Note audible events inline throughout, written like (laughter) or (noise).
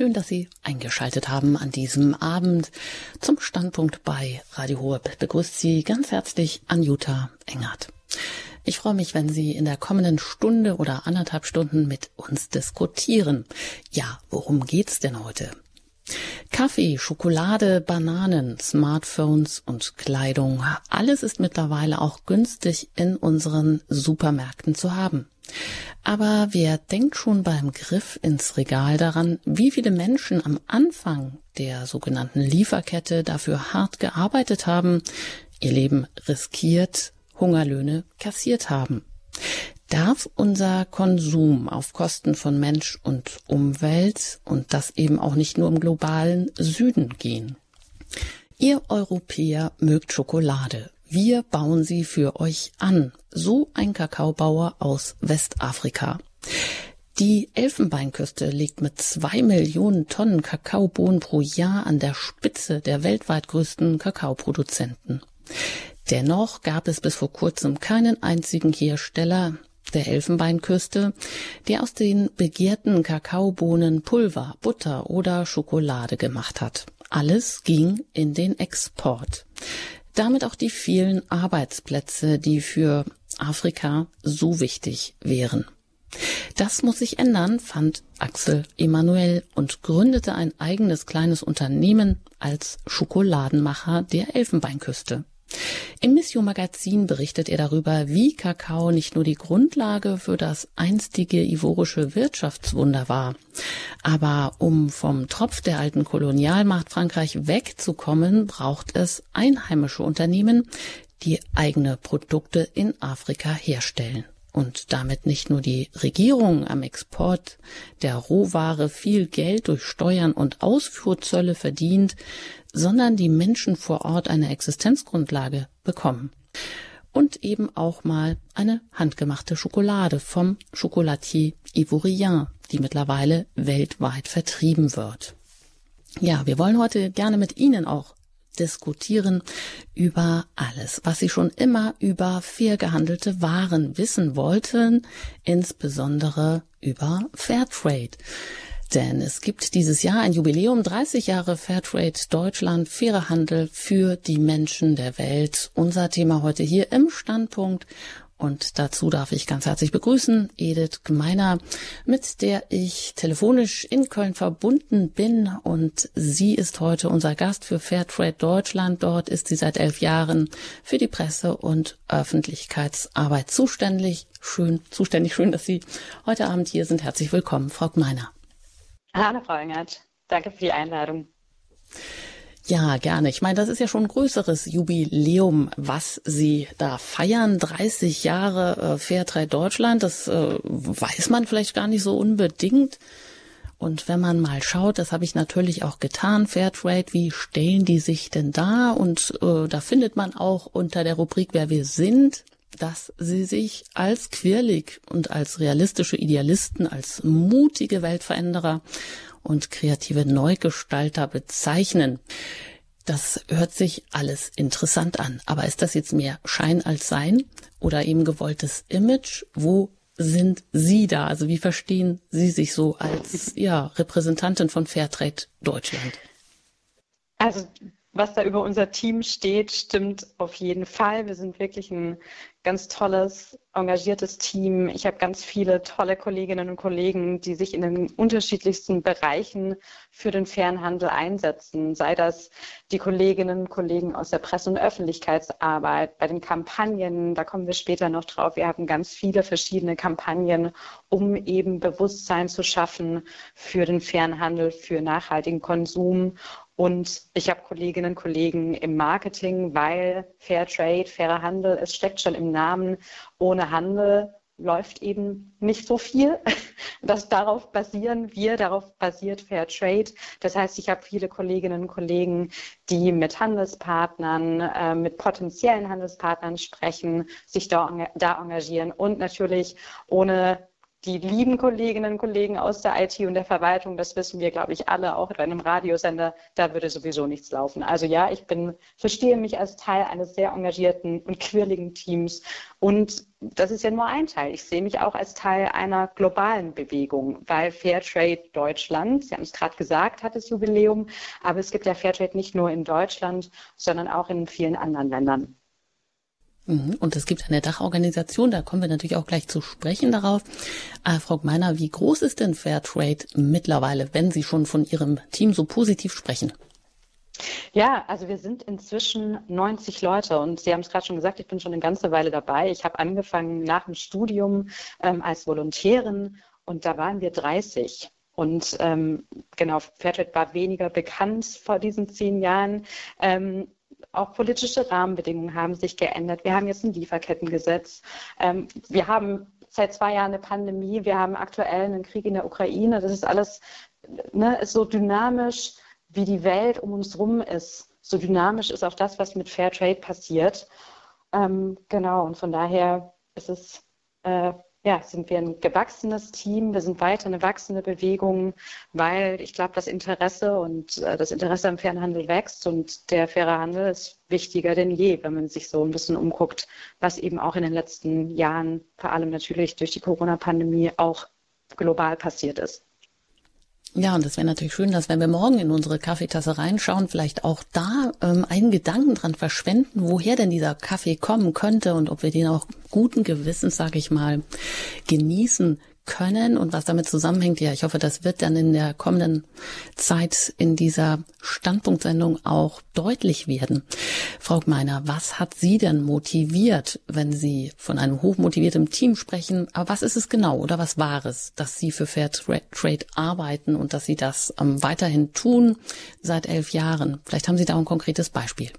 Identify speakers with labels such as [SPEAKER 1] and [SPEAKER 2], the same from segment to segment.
[SPEAKER 1] Schön, dass Sie eingeschaltet haben an diesem Abend zum Standpunkt bei Radio Horeb. Begrüßt Sie ganz herzlich Anjuta Engert. Ich freue mich, wenn Sie in der kommenden Stunde oder anderthalb Stunden mit uns diskutieren. Ja, worum geht's denn heute? Kaffee, Schokolade, Bananen, Smartphones und Kleidung, alles ist mittlerweile auch günstig in unseren Supermärkten zu haben. Aber wer denkt schon beim Griff ins Regal daran, wie viele Menschen am Anfang der sogenannten Lieferkette dafür hart gearbeitet haben, ihr Leben riskiert, Hungerlöhne kassiert haben? Darf unser Konsum auf Kosten von Mensch und Umwelt und das eben auch nicht nur im globalen Süden gehen? Ihr Europäer mögt Schokolade. Wir bauen sie für euch an. So ein Kakaobauer aus Westafrika. Die Elfenbeinküste liegt mit zwei Millionen Tonnen Kakaobohnen pro Jahr an der Spitze der weltweit größten Kakaoproduzenten. Dennoch gab es bis vor kurzem keinen einzigen Hersteller der Elfenbeinküste, der aus den begehrten Kakaobohnen Pulver, Butter oder Schokolade gemacht hat. Alles ging in den Export damit auch die vielen Arbeitsplätze, die für Afrika so wichtig wären. Das muss sich ändern, fand Axel Emanuel und gründete ein eigenes kleines Unternehmen als Schokoladenmacher der Elfenbeinküste. Im Mission Magazin berichtet er darüber, wie Kakao nicht nur die Grundlage für das einstige ivorische Wirtschaftswunder war. Aber um vom Tropf der alten Kolonialmacht Frankreich wegzukommen, braucht es einheimische Unternehmen, die eigene Produkte in Afrika herstellen und damit nicht nur die Regierung am Export der Rohware viel Geld durch Steuern und Ausfuhrzölle verdient, sondern die Menschen vor Ort eine Existenzgrundlage bekommen. Und eben auch mal eine handgemachte Schokolade vom Chocolatier Ivoirien, die mittlerweile weltweit vertrieben wird. Ja, wir wollen heute gerne mit Ihnen auch diskutieren über alles, was Sie schon immer über fair gehandelte Waren wissen wollten, insbesondere über Fairtrade. Denn es gibt dieses Jahr ein Jubiläum, 30 Jahre Fairtrade Deutschland, fairer Handel für die Menschen der Welt. Unser Thema heute hier im Standpunkt. Und dazu darf ich ganz herzlich begrüßen Edith Gmeiner, mit der ich telefonisch in Köln verbunden bin. Und sie ist heute unser Gast für Fairtrade Deutschland. Dort ist sie seit elf Jahren für die Presse- und Öffentlichkeitsarbeit zuständig. Schön, zuständig. Schön, dass Sie heute Abend hier sind. Herzlich willkommen, Frau Gmeiner.
[SPEAKER 2] Hallo, Frau Engert. Danke für die Einladung.
[SPEAKER 1] Ja, gerne. Ich meine, das ist ja schon ein größeres Jubiläum, was Sie da feiern. 30 Jahre äh, Fairtrade Deutschland, das äh, weiß man vielleicht gar nicht so unbedingt. Und wenn man mal schaut, das habe ich natürlich auch getan, Fairtrade, wie stellen die sich denn da? Und äh, da findet man auch unter der Rubrik, wer wir sind, dass sie sich als quirlig und als realistische Idealisten, als mutige Weltveränderer und kreative Neugestalter bezeichnen. Das hört sich alles interessant an. Aber ist das jetzt mehr Schein als Sein oder eben gewolltes Image? Wo sind Sie da? Also wie verstehen Sie sich so als ja, Repräsentantin von Fairtrade Deutschland?
[SPEAKER 2] Also was da über unser Team steht, stimmt auf jeden Fall. Wir sind wirklich ein ganz tolles, engagiertes Team. Ich habe ganz viele tolle Kolleginnen und Kollegen, die sich in den unterschiedlichsten Bereichen für den fairen Handel einsetzen. Sei das die Kolleginnen und Kollegen aus der Presse- und Öffentlichkeitsarbeit, bei den Kampagnen, da kommen wir später noch drauf. Wir haben ganz viele verschiedene Kampagnen, um eben Bewusstsein zu schaffen für den fairen Handel, für nachhaltigen Konsum und ich habe Kolleginnen und Kollegen im Marketing, weil Fair Trade, fairer Handel, es steckt schon im Namen. Ohne Handel läuft eben nicht so viel. (laughs) Das darauf basieren wir, darauf basiert Fair Trade. Das heißt, ich habe viele Kolleginnen und Kollegen, die mit Handelspartnern, äh, mit potenziellen Handelspartnern sprechen, sich da, da engagieren und natürlich ohne die lieben Kolleginnen und Kollegen aus der IT und der Verwaltung, das wissen wir, glaube ich, alle, auch bei einem Radiosender, da würde sowieso nichts laufen. Also ja, ich bin, verstehe mich als Teil eines sehr engagierten und quirligen Teams. Und das ist ja nur ein Teil. Ich sehe mich auch als Teil einer globalen Bewegung, weil Fairtrade Deutschland, Sie haben es gerade gesagt, hat das Jubiläum, aber es gibt ja Fairtrade nicht nur in Deutschland, sondern auch in vielen anderen Ländern.
[SPEAKER 1] Mhm. Und es gibt eine Dachorganisation, da kommen wir natürlich auch gleich zu sprechen darauf. Äh, Frau Gmeiner, wie groß ist denn Fairtrade mittlerweile, wenn Sie schon von Ihrem Team so positiv sprechen?
[SPEAKER 2] Ja, also wir sind inzwischen 90 Leute und Sie haben es gerade schon gesagt, ich bin schon eine ganze Weile dabei. Ich habe angefangen nach dem Studium ähm, als Volontärin und da waren wir 30. Und ähm, genau, Fairtrade war weniger bekannt vor diesen zehn Jahren. Ähm, auch politische Rahmenbedingungen haben sich geändert. Wir haben jetzt ein Lieferkettengesetz. Ähm, wir haben seit zwei Jahren eine Pandemie. Wir haben aktuell einen Krieg in der Ukraine. Das ist alles ne, ist so dynamisch, wie die Welt um uns herum ist. So dynamisch ist auch das, was mit Fairtrade passiert. Ähm, genau, und von daher ist es äh, ja, sind wir ein gewachsenes Team, wir sind weiter eine wachsende Bewegung, weil ich glaube, das Interesse und äh, das Interesse am fairen Handel wächst und der faire Handel ist wichtiger denn je, wenn man sich so ein bisschen umguckt, was eben auch in den letzten Jahren, vor allem natürlich durch die Corona-Pandemie, auch global passiert ist.
[SPEAKER 1] Ja, und das wäre natürlich schön, dass wenn wir morgen in unsere Kaffeetasse reinschauen, vielleicht auch da ähm, einen Gedanken dran verschwenden, woher denn dieser Kaffee kommen könnte und ob wir den auch guten Gewissens, sage ich mal, genießen können und was damit zusammenhängt. Ja, ich hoffe, das wird dann in der kommenden Zeit in dieser Standpunktsendung auch deutlich werden. Frau Gmeiner, was hat Sie denn motiviert, wenn Sie von einem hochmotivierten Team sprechen? Aber was ist es genau oder was war es, dass Sie für Fair Trade arbeiten und dass Sie das ähm, weiterhin tun seit elf Jahren? Vielleicht haben Sie da ein konkretes Beispiel.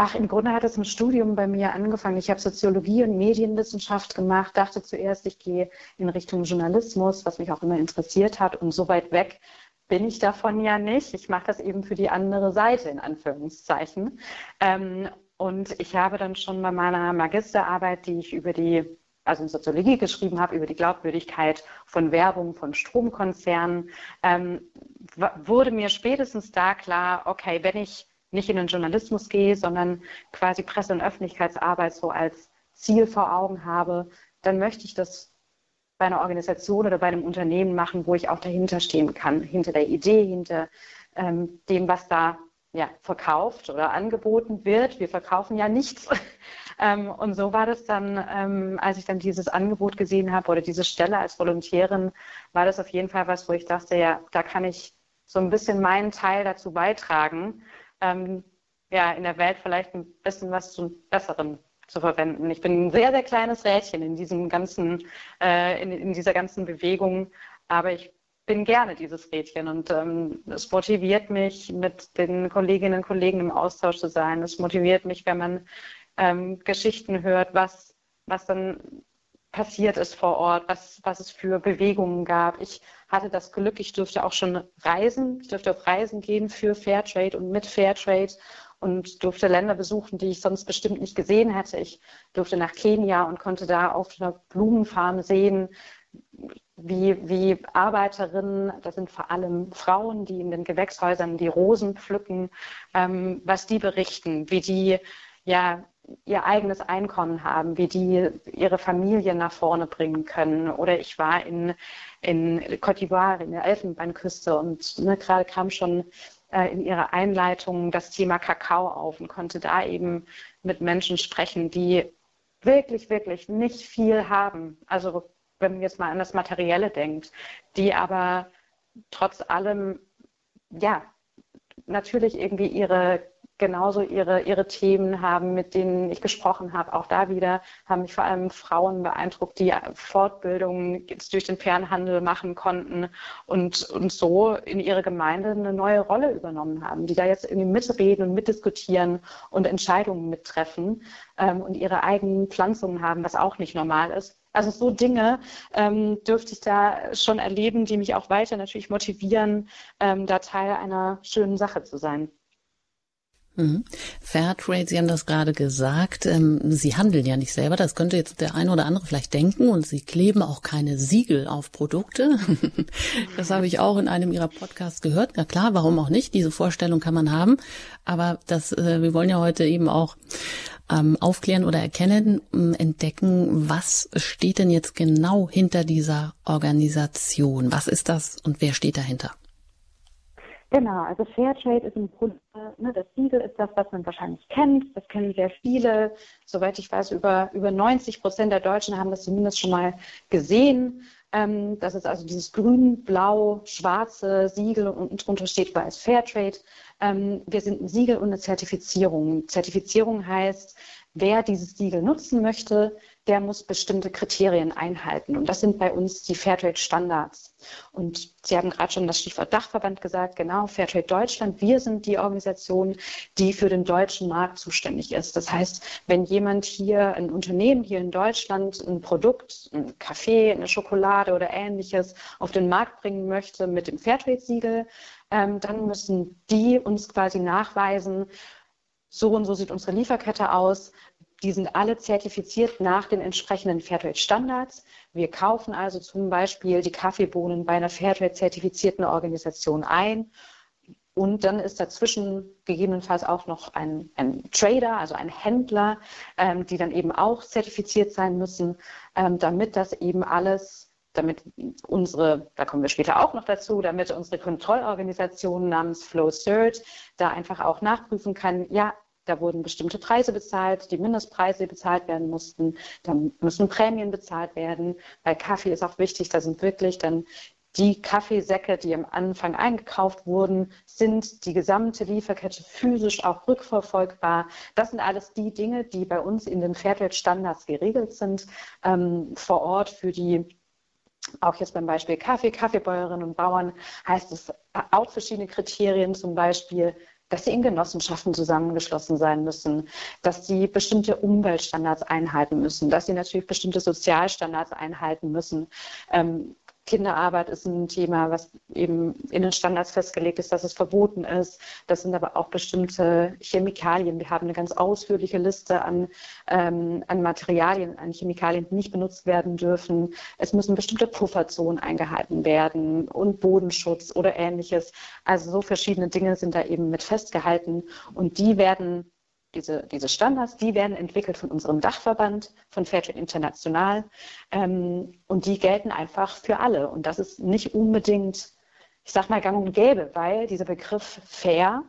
[SPEAKER 2] Ach, im Grunde hat es im Studium bei mir angefangen. Ich habe Soziologie und Medienwissenschaft gemacht, dachte zuerst, ich gehe in Richtung Journalismus, was mich auch immer interessiert hat. Und so weit weg bin ich davon ja nicht. Ich mache das eben für die andere Seite, in Anführungszeichen. Ähm, und ich habe dann schon bei meiner Magisterarbeit, die ich über die, also in Soziologie geschrieben habe, über die Glaubwürdigkeit von Werbung, von Stromkonzernen, ähm, wurde mir spätestens da klar, okay, wenn ich nicht in den Journalismus gehe, sondern quasi Presse- und Öffentlichkeitsarbeit so als Ziel vor Augen habe, dann möchte ich das bei einer Organisation oder bei einem Unternehmen machen, wo ich auch dahinter stehen kann, hinter der Idee, hinter ähm, dem, was da ja, verkauft oder angeboten wird. Wir verkaufen ja nichts. (laughs) ähm, und so war das dann, ähm, als ich dann dieses Angebot gesehen habe oder diese Stelle als Volontärin, war das auf jeden Fall was, wo ich dachte, ja, da kann ich so ein bisschen meinen Teil dazu beitragen, ähm, ja, in der Welt vielleicht ein bisschen was zum Besseren zu verwenden. Ich bin ein sehr, sehr kleines Rädchen in diesem ganzen, äh, in, in, dieser ganzen Bewegung, aber ich bin gerne dieses Rädchen und ähm, es motiviert mich, mit den Kolleginnen und Kollegen im Austausch zu sein. Es motiviert mich, wenn man ähm, Geschichten hört, was, was dann passiert ist vor Ort, was, was es für Bewegungen gab. Ich hatte das Glück, ich durfte auch schon reisen. Ich durfte auf Reisen gehen für Fairtrade und mit Fairtrade und durfte Länder besuchen, die ich sonst bestimmt nicht gesehen hätte. Ich durfte nach Kenia und konnte da auf einer Blumenfarm sehen, wie, wie Arbeiterinnen, das sind vor allem Frauen, die in den Gewächshäusern die Rosen pflücken, ähm, was die berichten, wie die ja ihr eigenes Einkommen haben, wie die ihre Familie nach vorne bringen können. Oder ich war in, in Côte d'Ivoire, in der Elfenbeinküste und ne, gerade kam schon äh, in ihrer Einleitung das Thema Kakao auf und konnte da eben mit Menschen sprechen, die wirklich, wirklich nicht viel haben. Also wenn man jetzt mal an das Materielle denkt, die aber trotz allem, ja, natürlich irgendwie ihre genauso ihre, ihre Themen haben, mit denen ich gesprochen habe. Auch da wieder haben mich vor allem Frauen beeindruckt, die Fortbildungen durch den Fernhandel machen konnten und, und so in ihre Gemeinde eine neue Rolle übernommen haben, die da jetzt irgendwie mitreden und mitdiskutieren und Entscheidungen mittreffen ähm, und ihre eigenen Pflanzungen haben, was auch nicht normal ist. Also so Dinge ähm, dürfte ich da schon erleben, die mich auch weiter natürlich motivieren, ähm, da Teil einer schönen Sache zu sein.
[SPEAKER 1] Mhm. Fairtrade, Sie haben das gerade gesagt, ähm, Sie handeln ja nicht selber, das könnte jetzt der eine oder andere vielleicht denken und Sie kleben auch keine Siegel auf Produkte. (laughs) das habe ich auch in einem Ihrer Podcasts gehört. Na klar, warum auch nicht? Diese Vorstellung kann man haben. Aber das, äh, wir wollen ja heute eben auch ähm, aufklären oder erkennen, ähm, entdecken, was steht denn jetzt genau hinter dieser Organisation? Was ist das und wer steht dahinter?
[SPEAKER 2] Genau, also Fairtrade ist im Grunde, ne, das Siegel ist das, was man wahrscheinlich kennt. Das kennen sehr viele. Soweit ich weiß, über, über 90 Prozent der Deutschen haben das zumindest schon mal gesehen. Ähm, das ist also dieses grün, blau, schwarze Siegel und drunter steht bei Fairtrade. Ähm, wir sind ein Siegel und eine Zertifizierung. Zertifizierung heißt, wer dieses Siegel nutzen möchte, der muss bestimmte Kriterien einhalten. Und das sind bei uns die Fairtrade-Standards. Und Sie haben gerade schon das Stichwort Dachverband gesagt, genau, Fairtrade Deutschland. Wir sind die Organisation, die für den deutschen Markt zuständig ist. Das heißt, wenn jemand hier, ein Unternehmen hier in Deutschland, ein Produkt, ein Kaffee, eine Schokolade oder ähnliches auf den Markt bringen möchte mit dem Fairtrade-Siegel, ähm, dann müssen die uns quasi nachweisen, so und so sieht unsere Lieferkette aus. Die sind alle zertifiziert nach den entsprechenden Fairtrade-Standards. Wir kaufen also zum Beispiel die Kaffeebohnen bei einer Fairtrade-zertifizierten Organisation ein. Und dann ist dazwischen gegebenenfalls auch noch ein, ein Trader, also ein Händler, ähm, die dann eben auch zertifiziert sein müssen, ähm, damit das eben alles, damit unsere, da kommen wir später auch noch dazu, damit unsere Kontrollorganisation namens FlowCert da einfach auch nachprüfen kann, ja, da wurden bestimmte Preise bezahlt, die Mindestpreise bezahlt werden mussten. Da müssen Prämien bezahlt werden. Bei Kaffee ist auch wichtig, da sind wirklich dann die Kaffeesäcke, die am Anfang eingekauft wurden, sind die gesamte Lieferkette physisch auch rückverfolgbar. Das sind alles die Dinge, die bei uns in den Fairtrade-Standards geregelt sind, ähm, vor Ort für die auch jetzt beim Beispiel Kaffee, Kaffeebäuerinnen und Bauern heißt es auch verschiedene Kriterien, zum Beispiel dass sie in Genossenschaften zusammengeschlossen sein müssen, dass sie bestimmte Umweltstandards einhalten müssen, dass sie natürlich bestimmte Sozialstandards einhalten müssen. Ähm, Kinderarbeit ist ein Thema, was eben in den Standards festgelegt ist, dass es verboten ist. Das sind aber auch bestimmte Chemikalien. Wir haben eine ganz ausführliche Liste an, ähm, an Materialien, an Chemikalien, die nicht benutzt werden dürfen. Es müssen bestimmte Pufferzonen eingehalten werden und Bodenschutz oder ähnliches. Also so verschiedene Dinge sind da eben mit festgehalten und die werden diese, diese Standards, die werden entwickelt von unserem Dachverband, von Fairtrade International. Ähm, und die gelten einfach für alle. Und das ist nicht unbedingt, ich sag mal, gang und gäbe, weil dieser Begriff fair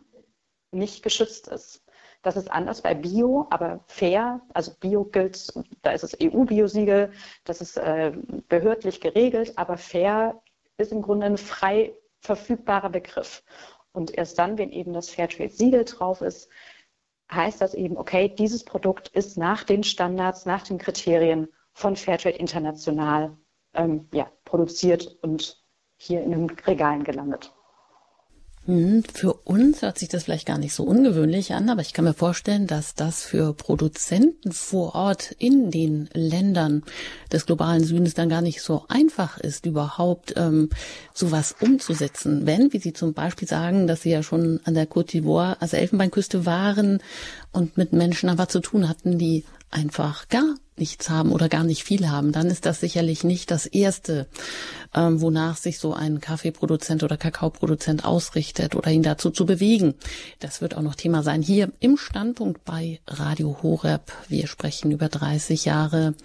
[SPEAKER 2] nicht geschützt ist. Das ist anders bei Bio, aber fair, also Bio gilt, da ist es EU-Biosiegel, das ist äh, behördlich geregelt, aber fair ist im Grunde ein frei verfügbarer Begriff. Und erst dann, wenn eben das Fairtrade-Siegel drauf ist, heißt das eben, okay, dieses Produkt ist nach den Standards, nach den Kriterien von Fairtrade International ähm, ja, produziert und hier in den Regalen gelandet.
[SPEAKER 1] Hm, für uns hört sich das vielleicht gar nicht so ungewöhnlich an, aber ich kann mir vorstellen, dass das für Produzenten vor Ort in den Ländern des globalen Südens dann gar nicht so einfach ist, überhaupt ähm, sowas umzusetzen. Wenn, wie Sie zum Beispiel sagen, dass Sie ja schon an der Côte d'Ivoire, also Elfenbeinküste waren und mit Menschen einfach zu tun hatten, die einfach gar nichts haben oder gar nicht viel haben, dann ist das sicherlich nicht das Erste, ähm, wonach sich so ein Kaffeeproduzent oder Kakaoproduzent ausrichtet oder ihn dazu zu bewegen. Das wird auch noch Thema sein hier im Standpunkt bei Radio Horeb. Wir sprechen über 30 Jahre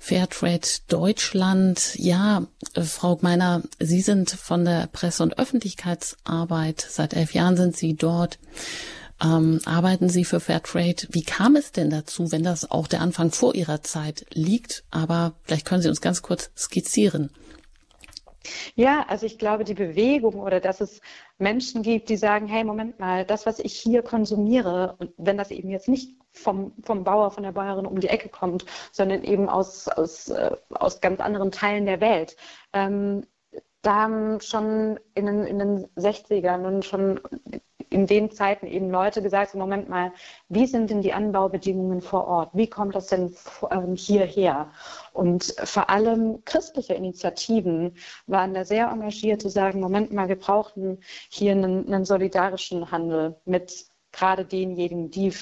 [SPEAKER 1] Fairtrade Deutschland. Ja, äh, Frau Gmeiner, Sie sind von der Presse- und Öffentlichkeitsarbeit. Seit elf Jahren sind Sie dort ähm, arbeiten Sie für Fairtrade. Wie kam es denn dazu, wenn das auch der Anfang vor Ihrer Zeit liegt? Aber vielleicht können Sie uns ganz kurz skizzieren.
[SPEAKER 2] Ja, also ich glaube, die Bewegung oder dass es Menschen gibt, die sagen, hey, Moment mal, das, was ich hier konsumiere, und wenn das eben jetzt nicht vom, vom Bauer, von der Bäuerin um die Ecke kommt, sondern eben aus, aus, äh, aus ganz anderen Teilen der Welt, ähm, da haben schon in den, in den 60ern und schon in den Zeiten eben Leute gesagt, Moment mal, wie sind denn die Anbaubedingungen vor Ort? Wie kommt das denn ähm, hierher? Und vor allem christliche Initiativen waren da sehr engagiert zu sagen, Moment mal, wir brauchen hier einen, einen solidarischen Handel mit gerade denjenigen, die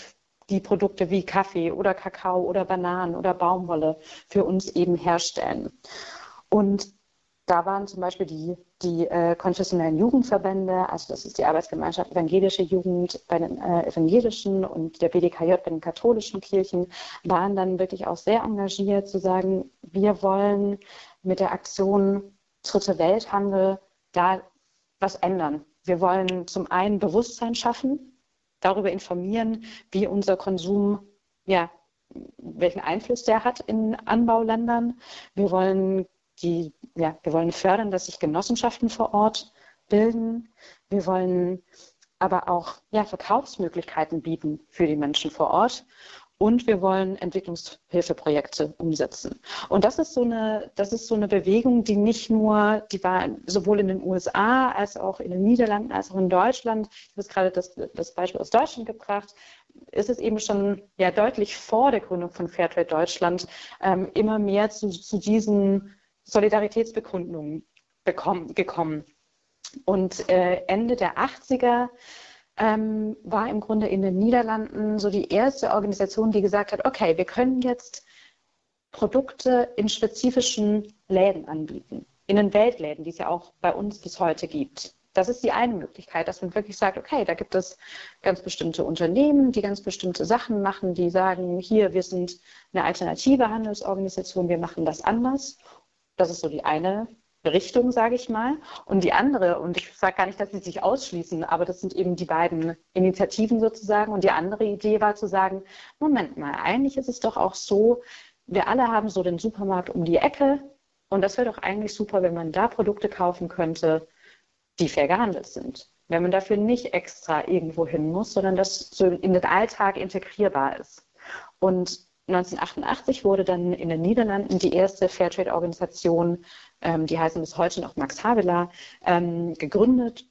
[SPEAKER 2] die Produkte wie Kaffee oder Kakao oder Bananen oder Baumwolle für uns eben herstellen. Und da waren zum Beispiel die, die äh, konfessionellen Jugendverbände, also das ist die Arbeitsgemeinschaft Evangelische Jugend bei den äh, evangelischen und der BDKJ bei den katholischen Kirchen, waren dann wirklich auch sehr engagiert zu sagen, wir wollen mit der Aktion Dritte Welthandel da was ändern. Wir wollen zum einen Bewusstsein schaffen, darüber informieren, wie unser Konsum, ja, welchen Einfluss der hat in Anbauländern. Wir wollen die, ja, wir wollen fördern, dass sich Genossenschaften vor Ort bilden. Wir wollen aber auch ja, Verkaufsmöglichkeiten bieten für die Menschen vor Ort. Und wir wollen Entwicklungshilfeprojekte umsetzen. Und das ist so eine, das ist so eine Bewegung, die nicht nur, die war sowohl in den USA als auch in den Niederlanden als auch in Deutschland. Ich habe gerade das, das Beispiel aus Deutschland gebracht. Ist es eben schon ja deutlich vor der Gründung von Fairtrade Deutschland ähm, immer mehr zu, zu diesen Solidaritätsbekundungen bekommen, gekommen. Und äh, Ende der 80er ähm, war im Grunde in den Niederlanden so die erste Organisation, die gesagt hat, okay, wir können jetzt Produkte in spezifischen Läden anbieten, in den Weltläden, die es ja auch bei uns bis heute gibt. Das ist die eine Möglichkeit, dass man wirklich sagt, okay, da gibt es ganz bestimmte Unternehmen, die ganz bestimmte Sachen machen, die sagen, hier, wir sind eine alternative Handelsorganisation, wir machen das anders. Das ist so die eine Richtung, sage ich mal. Und die andere, und ich sage gar nicht, dass sie sich ausschließen, aber das sind eben die beiden Initiativen sozusagen. Und die andere Idee war zu sagen, Moment mal, eigentlich ist es doch auch so, wir alle haben so den Supermarkt um die Ecke. Und das wäre doch eigentlich super, wenn man da Produkte kaufen könnte, die fair gehandelt sind. Wenn man dafür nicht extra irgendwo hin muss, sondern das so in den Alltag integrierbar ist. Und 1988 wurde dann in den Niederlanden die erste Fairtrade-Organisation, ähm, die heißen bis heute noch Max Havelaar, ähm, gegründet.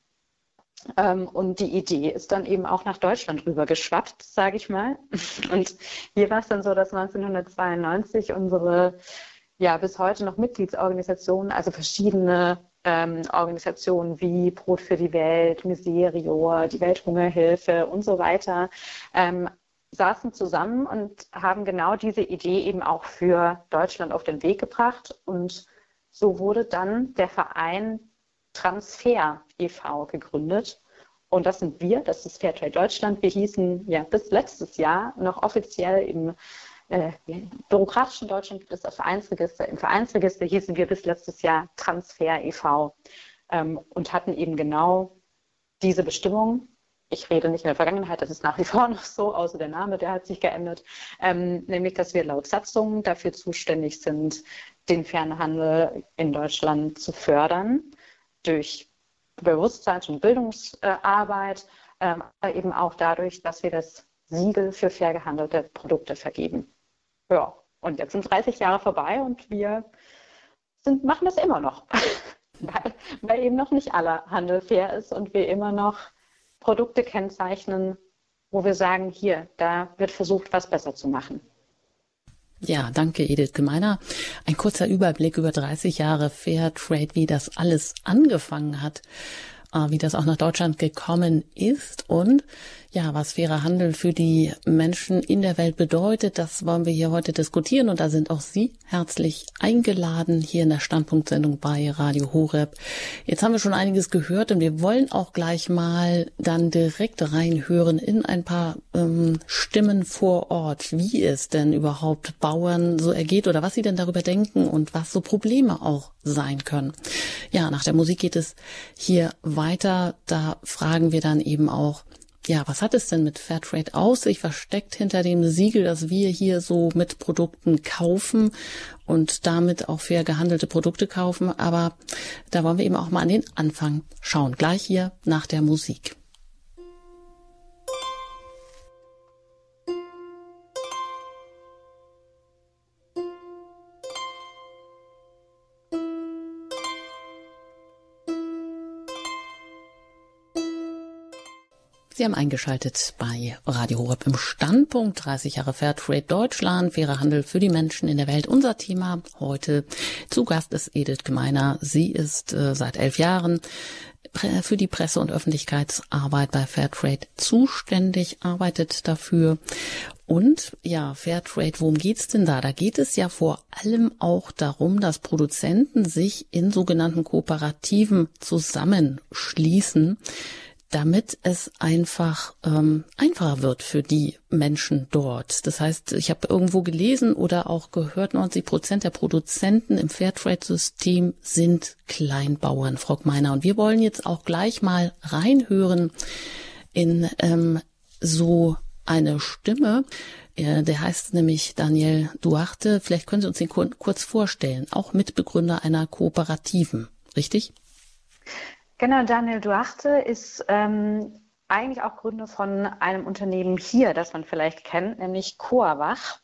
[SPEAKER 2] Ähm, und die Idee ist dann eben auch nach Deutschland rüber geschwappt, sage ich mal. (laughs) Und hier war es dann so, dass 1992 unsere ja bis heute noch Mitgliedsorganisationen, also verschiedene ähm, Organisationen wie Brot für die Welt, Miserio, die Welthungerhilfe und so weiter, ähm, saßen zusammen und haben genau diese Idee eben auch für Deutschland auf den Weg gebracht. Und so wurde dann der Verein Transfer e.V. gegründet. Und das sind wir, das ist Fairtrade Deutschland. Wir hießen ja bis letztes Jahr noch offiziell im äh, bürokratischen Deutschland gibt es das Vereinsregister. Im Vereinsregister hießen wir bis letztes Jahr Transfer e.V. Ähm, und hatten eben genau diese Bestimmung, ich rede nicht in der Vergangenheit, das ist nach wie vor (laughs) noch so, außer der Name, der hat sich geändert, ähm, nämlich dass wir laut Satzung dafür zuständig sind, den Fernhandel in Deutschland zu fördern durch Bewusstseins- und Bildungsarbeit, ähm, aber eben auch dadurch, dass wir das Siegel für fair gehandelte Produkte vergeben. Ja, und jetzt sind 30 Jahre vorbei und wir sind, machen das immer noch, (laughs) weil, weil eben noch nicht aller Handel fair ist und wir immer noch Produkte kennzeichnen, wo wir sagen, hier, da wird versucht, was besser zu machen.
[SPEAKER 1] Ja, danke Edith Gemeiner. Ein kurzer Überblick über 30 Jahre Fair Trade, wie das alles angefangen hat, wie das auch nach Deutschland gekommen ist und ja, was fairer Handel für die Menschen in der Welt bedeutet, das wollen wir hier heute diskutieren und da sind auch Sie herzlich eingeladen hier in der Standpunktsendung bei Radio Horeb. Jetzt haben wir schon einiges gehört und wir wollen auch gleich mal dann direkt reinhören in ein paar ähm, Stimmen vor Ort, wie es denn überhaupt Bauern so ergeht oder was sie denn darüber denken und was so Probleme auch sein können. Ja, nach der Musik geht es hier weiter. Da fragen wir dann eben auch, ja, was hat es denn mit Fairtrade aus sich? Versteckt hinter dem Siegel, dass wir hier so mit Produkten kaufen und damit auch fair gehandelte Produkte kaufen. Aber da wollen wir eben auch mal an den Anfang schauen. Gleich hier nach der Musik. Sie haben eingeschaltet bei Radio Horeb im Standpunkt 30 Jahre Fairtrade Deutschland, fairer Handel für die Menschen in der Welt. Unser Thema heute zu Gast ist Edith Gemeiner. Sie ist äh, seit elf Jahren für die Presse- und Öffentlichkeitsarbeit bei Fairtrade zuständig, arbeitet dafür. Und ja, Fairtrade, worum geht's denn da? Da geht es ja vor allem auch darum, dass Produzenten sich in sogenannten Kooperativen zusammenschließen damit es einfach ähm, einfacher wird für die Menschen dort. Das heißt, ich habe irgendwo gelesen oder auch gehört, 90 Prozent der Produzenten im Fairtrade-System sind Kleinbauern, Frau Meiner. Und wir wollen jetzt auch gleich mal reinhören in ähm, so eine Stimme. Der heißt nämlich Daniel Duarte. Vielleicht können Sie uns den kurz vorstellen. Auch Mitbegründer einer Kooperativen, richtig?
[SPEAKER 2] Genau, Daniel Duarte ist ähm, eigentlich auch Gründer von einem Unternehmen hier, das man vielleicht kennt, nämlich Coawach.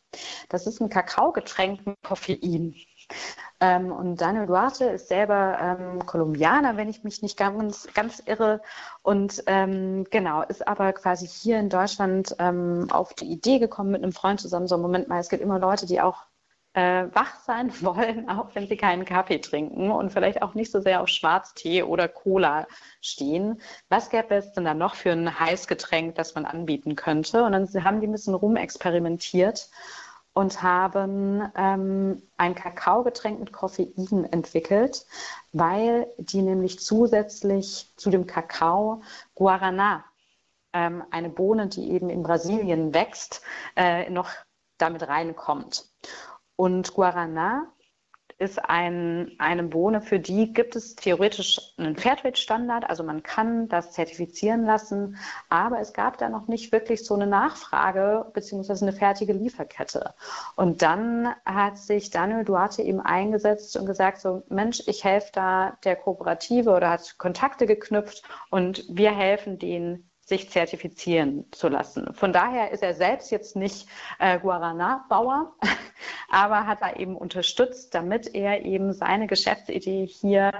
[SPEAKER 2] Das ist ein Kakaogetränk mit Koffein. Ähm, und Daniel Duarte ist selber ähm, Kolumbianer, wenn ich mich nicht ganz, ganz irre. Und ähm, genau, ist aber quasi hier in Deutschland ähm, auf die Idee gekommen mit einem Freund zusammen. So, Moment mal, es gibt immer Leute, die auch äh, wach sein (laughs) wollen, auch wenn sie keinen Kaffee trinken und vielleicht auch nicht so sehr auf Schwarztee oder Cola stehen. Was gäbe es denn da noch für ein Heißgetränk, das man anbieten könnte? Und dann haben die ein bisschen rumexperimentiert und haben ähm, ein Kakaogetränk mit Koffein entwickelt, weil die nämlich zusätzlich zu dem Kakao Guarana, ähm, eine Bohne, die eben in Brasilien wächst, äh, noch damit reinkommt. Und Guarana ist ein, eine Bohne, für die gibt es theoretisch einen Fairtrade-Standard, also man kann das zertifizieren lassen, aber es gab da noch nicht wirklich so eine Nachfrage beziehungsweise eine fertige Lieferkette. Und dann hat sich Daniel Duarte eben eingesetzt und gesagt, so Mensch, ich helfe da der Kooperative oder hat Kontakte geknüpft und wir helfen denen sich zertifizieren zu lassen. Von daher ist er selbst jetzt nicht äh, Guarana-Bauer, (laughs) aber hat da eben unterstützt, damit er eben seine Geschäftsidee hier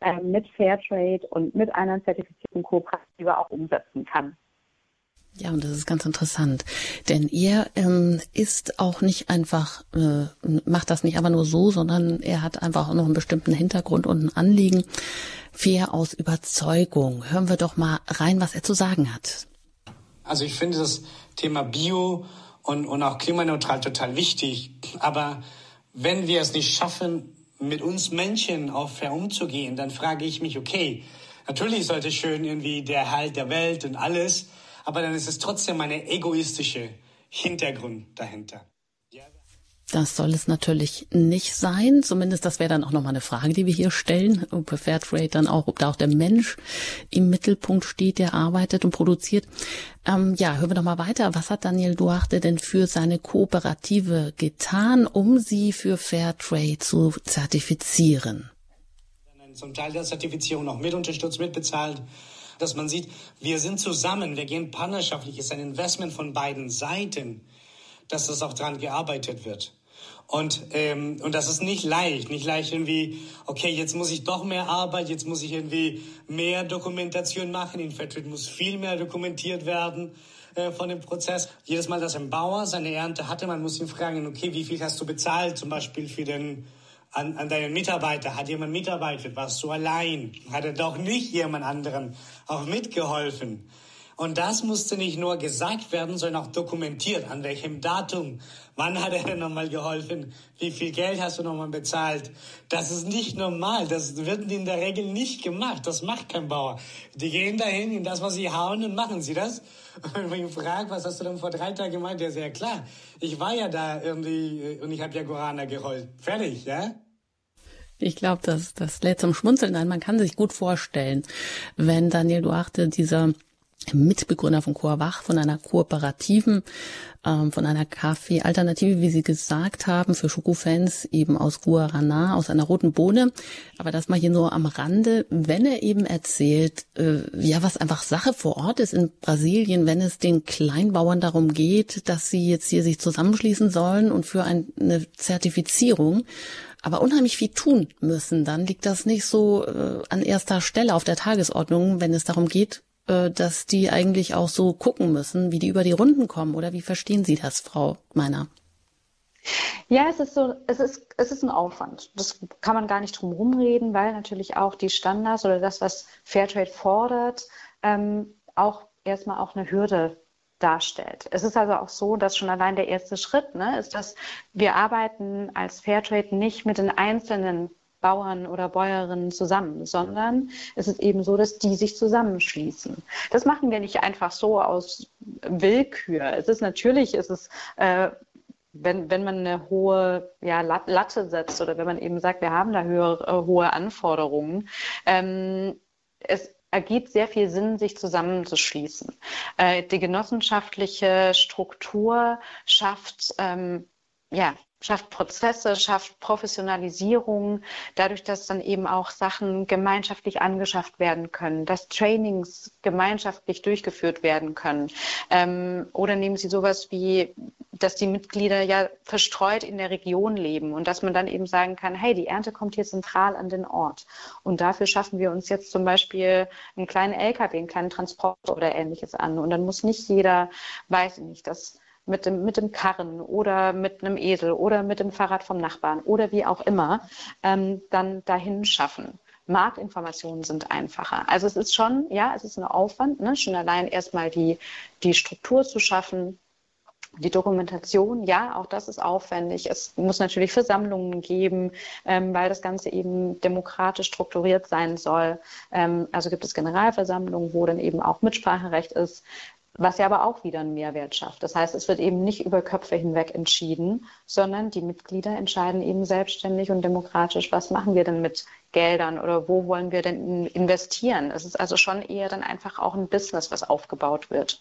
[SPEAKER 2] äh, mit Fairtrade und mit einer zertifizierten Kooperative auch umsetzen kann.
[SPEAKER 1] Ja, und das ist ganz interessant, denn er ähm, ist auch nicht einfach, äh, macht das nicht einfach nur so, sondern er hat einfach auch noch einen bestimmten Hintergrund und ein Anliegen. Fair aus Überzeugung. Hören wir doch mal rein, was er zu sagen hat.
[SPEAKER 3] Also ich finde das Thema Bio und, und auch klimaneutral total wichtig. Aber wenn wir es nicht schaffen, mit uns Menschen auch fair umzugehen, dann frage ich mich, okay, natürlich sollte schön irgendwie der Halt der Welt und alles, aber dann ist es trotzdem eine egoistische Hintergrund dahinter.
[SPEAKER 1] Das soll es natürlich nicht sein. Zumindest das wäre dann auch nochmal eine Frage, die wir hier stellen. Ob Fairtrade dann auch, ob da auch der Mensch im Mittelpunkt steht, der arbeitet und produziert. Ähm, ja, hören wir doch mal weiter. Was hat Daniel Duarte denn für seine Kooperative getan, um sie für Fairtrade zu zertifizieren?
[SPEAKER 3] Zum Teil der Zertifizierung noch mit unterstützt, mitbezahlt dass man sieht, wir sind zusammen, wir gehen partnerschaftlich, es ist ein Investment von beiden Seiten, dass das auch dran gearbeitet wird. Und, ähm, und das ist nicht leicht, nicht leicht irgendwie, okay, jetzt muss ich doch mehr Arbeit, jetzt muss ich irgendwie mehr Dokumentation machen. In Vertritt muss viel mehr dokumentiert werden äh, von dem Prozess. Jedes Mal, dass ein Bauer seine Ernte hatte, man muss ihn fragen, okay, wie viel hast du bezahlt, zum Beispiel für den an, an deinen Mitarbeiter? Hat jemand mitarbeitet? Warst du allein? Hat er doch nicht jemand anderen auch mitgeholfen? Und das musste nicht nur gesagt werden, sondern auch dokumentiert. An welchem Datum? Wann hat er denn nochmal geholfen? Wie viel Geld hast du nochmal bezahlt? Das ist nicht normal. Das wird in der Regel nicht gemacht. Das macht kein Bauer. Die gehen dahin, in das, was sie hauen, und machen sie das. (laughs) Und wenn ich ihn frage, was hast du denn vor drei Tagen ist ja klar. Ich war ja da irgendwie äh, und ich habe ja Guarana gerollt. Fertig, ja?
[SPEAKER 1] Ich glaube, das, das lädt zum Schmunzeln ein. Man kann sich gut vorstellen, wenn Daniel Duarte dieser Mitbegründer von Coawach, von einer kooperativen, ähm, von einer Kaffee-Alternative, wie Sie gesagt haben, für Schokofans eben aus Guarana, aus einer roten Bohne. Aber das mal hier nur am Rande, wenn er eben erzählt, äh, ja, was einfach Sache vor Ort ist in Brasilien, wenn es den Kleinbauern darum geht, dass sie jetzt hier sich zusammenschließen sollen und für eine Zertifizierung aber unheimlich viel tun müssen, dann liegt das nicht so äh, an erster Stelle auf der Tagesordnung, wenn es darum geht, dass die eigentlich auch so gucken müssen, wie die über die Runden kommen. Oder wie verstehen Sie das, Frau Meiner?
[SPEAKER 2] Ja, es ist so, es ist, es ist ein Aufwand. Das kann man gar nicht drum rumreden, weil natürlich auch die Standards oder das, was Fairtrade fordert, ähm, auch erstmal auch eine Hürde darstellt. Es ist also auch so, dass schon allein der erste Schritt ne, ist, dass wir arbeiten als Fairtrade nicht mit den einzelnen Bauern oder Bäuerinnen zusammen, sondern es ist eben so, dass die sich zusammenschließen. Das machen wir nicht einfach so aus Willkür. Es ist natürlich, es ist äh, wenn, wenn man eine hohe ja, Latte setzt oder wenn man eben sagt, wir haben da höhere, äh, hohe Anforderungen, ähm, es ergibt sehr viel Sinn, sich zusammenzuschließen. Äh, die genossenschaftliche Struktur schafft ähm, ja, schafft Prozesse, schafft Professionalisierung, dadurch, dass dann eben auch Sachen gemeinschaftlich angeschafft werden können, dass Trainings gemeinschaftlich durchgeführt werden können. Ähm, oder nehmen Sie sowas wie, dass die Mitglieder ja verstreut in der Region leben und dass man dann eben sagen kann, hey, die Ernte kommt hier zentral an den Ort. Und dafür schaffen wir uns jetzt zum Beispiel einen kleinen LKW, einen kleinen Transporter oder ähnliches an. Und dann muss nicht jeder, weiß ich nicht, das mit dem, mit dem Karren oder mit einem Esel oder mit dem Fahrrad vom Nachbarn oder wie auch immer, ähm, dann dahin schaffen. Marktinformationen sind einfacher. Also es ist schon, ja, es ist ein Aufwand, ne? schon allein erstmal die, die Struktur zu schaffen, die Dokumentation, ja, auch das ist aufwendig. Es muss natürlich Versammlungen geben, ähm, weil das Ganze eben demokratisch strukturiert sein soll. Ähm, also gibt es Generalversammlungen, wo dann eben auch Mitspracherecht ist was ja aber auch wieder einen Mehrwert schafft. Das heißt, es wird eben nicht über Köpfe hinweg entschieden, sondern die Mitglieder entscheiden eben selbstständig und demokratisch, was machen wir denn mit Geldern oder wo wollen wir denn investieren. Es ist also schon eher dann einfach auch ein Business, was aufgebaut wird.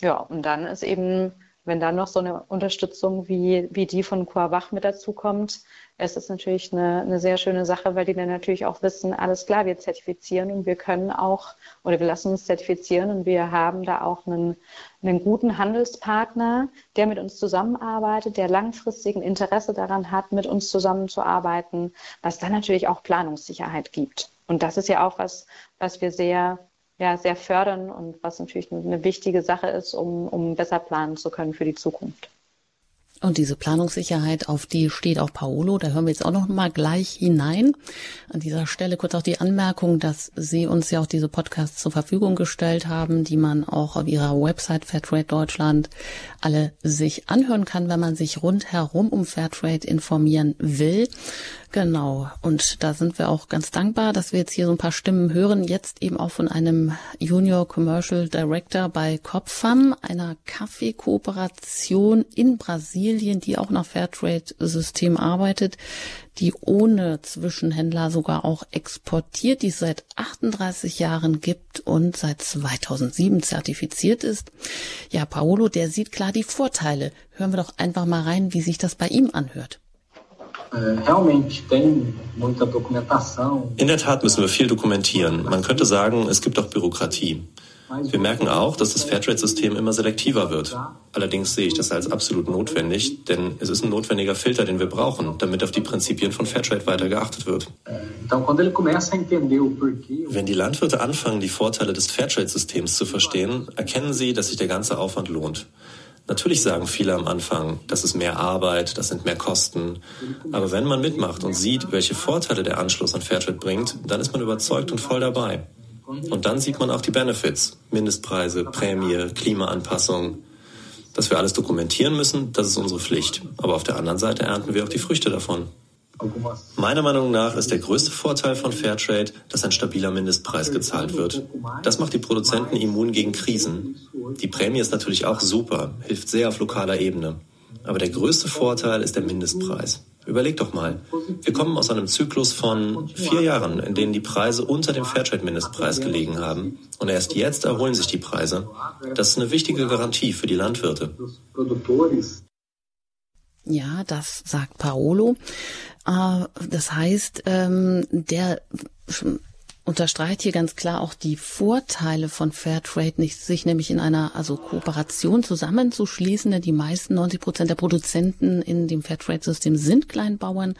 [SPEAKER 2] Ja, und dann ist eben wenn dann noch so eine Unterstützung wie, wie die von Coavach mit dazu kommt, ist es natürlich eine, eine sehr schöne Sache, weil die dann natürlich auch wissen, alles klar, wir zertifizieren und wir können auch, oder wir lassen uns zertifizieren und wir haben da auch einen, einen guten Handelspartner, der mit uns zusammenarbeitet, der langfristigen Interesse daran hat, mit uns zusammenzuarbeiten, was dann natürlich auch Planungssicherheit gibt. Und das ist ja auch was, was wir sehr ja, sehr fördern und was natürlich eine wichtige Sache ist, um, um besser planen zu können für die Zukunft.
[SPEAKER 1] Und diese Planungssicherheit, auf die steht auch Paolo. Da hören wir jetzt auch noch mal gleich hinein. An dieser Stelle kurz auch die Anmerkung, dass Sie uns ja auch diese Podcasts zur Verfügung gestellt haben, die man auch auf Ihrer Website Fairtrade Deutschland alle sich anhören kann, wenn man sich rundherum um Fairtrade informieren will. Genau. Und da sind wir auch ganz dankbar, dass wir jetzt hier so ein paar Stimmen hören. Jetzt eben auch von einem Junior Commercial Director bei Copfam, einer Kaffeekooperation in Brasilien, die auch nach Fairtrade-System arbeitet, die ohne Zwischenhändler sogar auch exportiert, die es seit 38 Jahren gibt und seit 2007 zertifiziert ist. Ja, Paolo, der sieht klar die Vorteile. Hören wir doch einfach mal rein, wie sich das bei ihm anhört.
[SPEAKER 4] In der Tat müssen wir viel dokumentieren. Man könnte sagen, es gibt auch Bürokratie. Wir merken auch, dass das Fairtrade-System immer selektiver wird. Allerdings sehe ich das als absolut notwendig, denn es ist ein notwendiger Filter, den wir brauchen, damit auf die Prinzipien von Fairtrade weiter geachtet wird. Wenn die Landwirte anfangen, die Vorteile des Fairtrade-Systems zu verstehen, erkennen sie, dass sich der ganze Aufwand lohnt. Natürlich sagen viele am Anfang, das ist mehr Arbeit, das sind mehr Kosten. Aber wenn man mitmacht und sieht, welche Vorteile der Anschluss an Fairtrade bringt, dann ist man überzeugt und voll dabei. Und dann sieht man auch die Benefits, Mindestpreise, Prämie, Klimaanpassung. Dass wir alles dokumentieren müssen, das ist unsere Pflicht. Aber auf der anderen Seite ernten wir auch die Früchte davon. Meiner Meinung nach ist der größte Vorteil von Fairtrade, dass ein stabiler Mindestpreis gezahlt wird. Das macht die Produzenten immun gegen Krisen. Die Prämie ist natürlich auch super, hilft sehr auf lokaler Ebene. Aber der größte Vorteil ist der Mindestpreis. Überleg doch mal, wir kommen aus einem Zyklus von vier Jahren, in denen die Preise unter dem Fairtrade-Mindestpreis gelegen haben. Und erst jetzt erholen sich die Preise. Das ist eine wichtige Garantie für die Landwirte.
[SPEAKER 1] Ja, das sagt Paolo. Äh, das heißt, ähm, der unterstreicht hier ganz klar auch die Vorteile von Fairtrade, nicht sich nämlich in einer also Kooperation zusammenzuschließen. Denn die meisten 90 Prozent der Produzenten in dem Fairtrade-System sind Kleinbauern,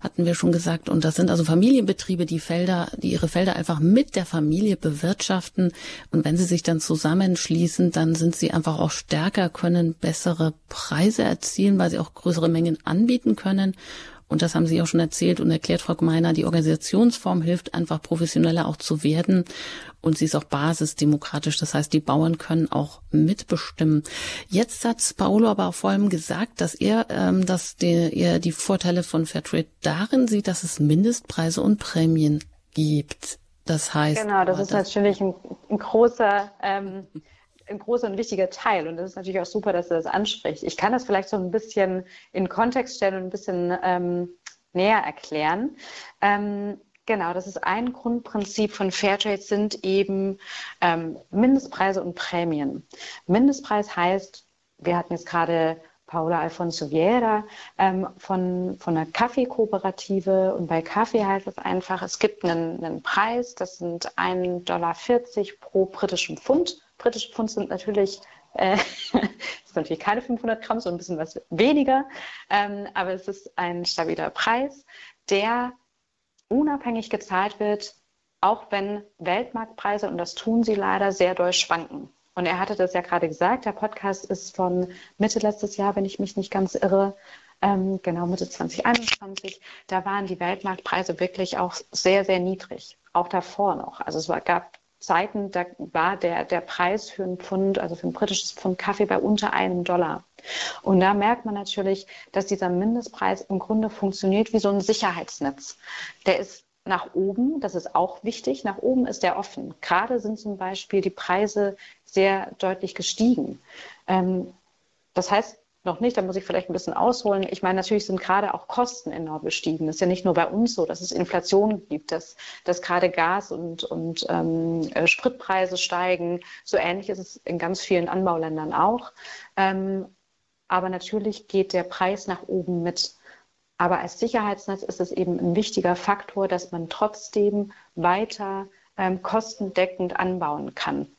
[SPEAKER 1] hatten wir schon gesagt. Und das sind also Familienbetriebe, die Felder, die ihre Felder einfach mit der Familie bewirtschaften. Und wenn sie sich dann zusammenschließen, dann sind sie einfach auch stärker, können bessere Preise erzielen, weil sie auch größere Mengen anbieten können. Und das haben Sie auch schon erzählt und erklärt, Frau Gemeiner, die Organisationsform hilft einfach professioneller auch zu werden. Und sie ist auch basisdemokratisch. Das heißt, die Bauern können auch mitbestimmen. Jetzt hat Paolo aber auch vor allem gesagt, dass er, ähm, dass der, er die Vorteile von Fairtrade darin sieht, dass es Mindestpreise und Prämien gibt. Das heißt.
[SPEAKER 2] Genau, das ist das natürlich ein, ein großer, ähm, ein großer und wichtiger Teil. Und das ist natürlich auch super, dass er das anspricht. Ich kann das vielleicht so ein bisschen in Kontext stellen und ein bisschen ähm, näher erklären. Ähm, genau, das ist ein Grundprinzip von Fairtrade, sind eben ähm, Mindestpreise und Prämien. Mindestpreis heißt, wir hatten jetzt gerade Paula Alfonso Vieira ähm, von, von einer Kaffeekooperative. Und bei Kaffee heißt es einfach, es gibt einen, einen Preis, das sind 1,40 Dollar pro britischen Pfund britische Pfund sind natürlich, äh, (laughs) ist natürlich keine 500 Gramm, so ein bisschen was weniger, ähm, aber es ist ein stabiler Preis, der unabhängig gezahlt wird, auch wenn Weltmarktpreise, und das tun sie leider, sehr doll schwanken. Und er hatte das ja gerade gesagt, der Podcast ist von Mitte letztes Jahr, wenn ich mich nicht ganz irre, ähm, genau Mitte 2021. Da waren die Weltmarktpreise wirklich auch sehr, sehr niedrig, auch davor noch. Also es war, gab Zeiten, da war der, der Preis für ein Pfund, also für ein britisches Pfund Kaffee bei unter einem Dollar. Und da merkt man natürlich, dass dieser Mindestpreis im Grunde funktioniert wie so ein Sicherheitsnetz. Der ist nach oben, das ist auch wichtig, nach oben ist der offen. Gerade sind zum Beispiel die Preise sehr deutlich gestiegen. Ähm, das heißt, noch nicht, da muss ich vielleicht ein bisschen ausholen. Ich meine, natürlich sind gerade auch Kosten enorm gestiegen. Es ist ja nicht nur bei uns so, dass es Inflation gibt, dass, dass gerade Gas und, und ähm, äh, Spritpreise steigen. So ähnlich ist es in ganz vielen Anbauländern auch. Ähm, aber natürlich geht der Preis nach oben mit. Aber als Sicherheitsnetz ist es eben ein wichtiger Faktor, dass man trotzdem weiter ähm, kostendeckend anbauen kann.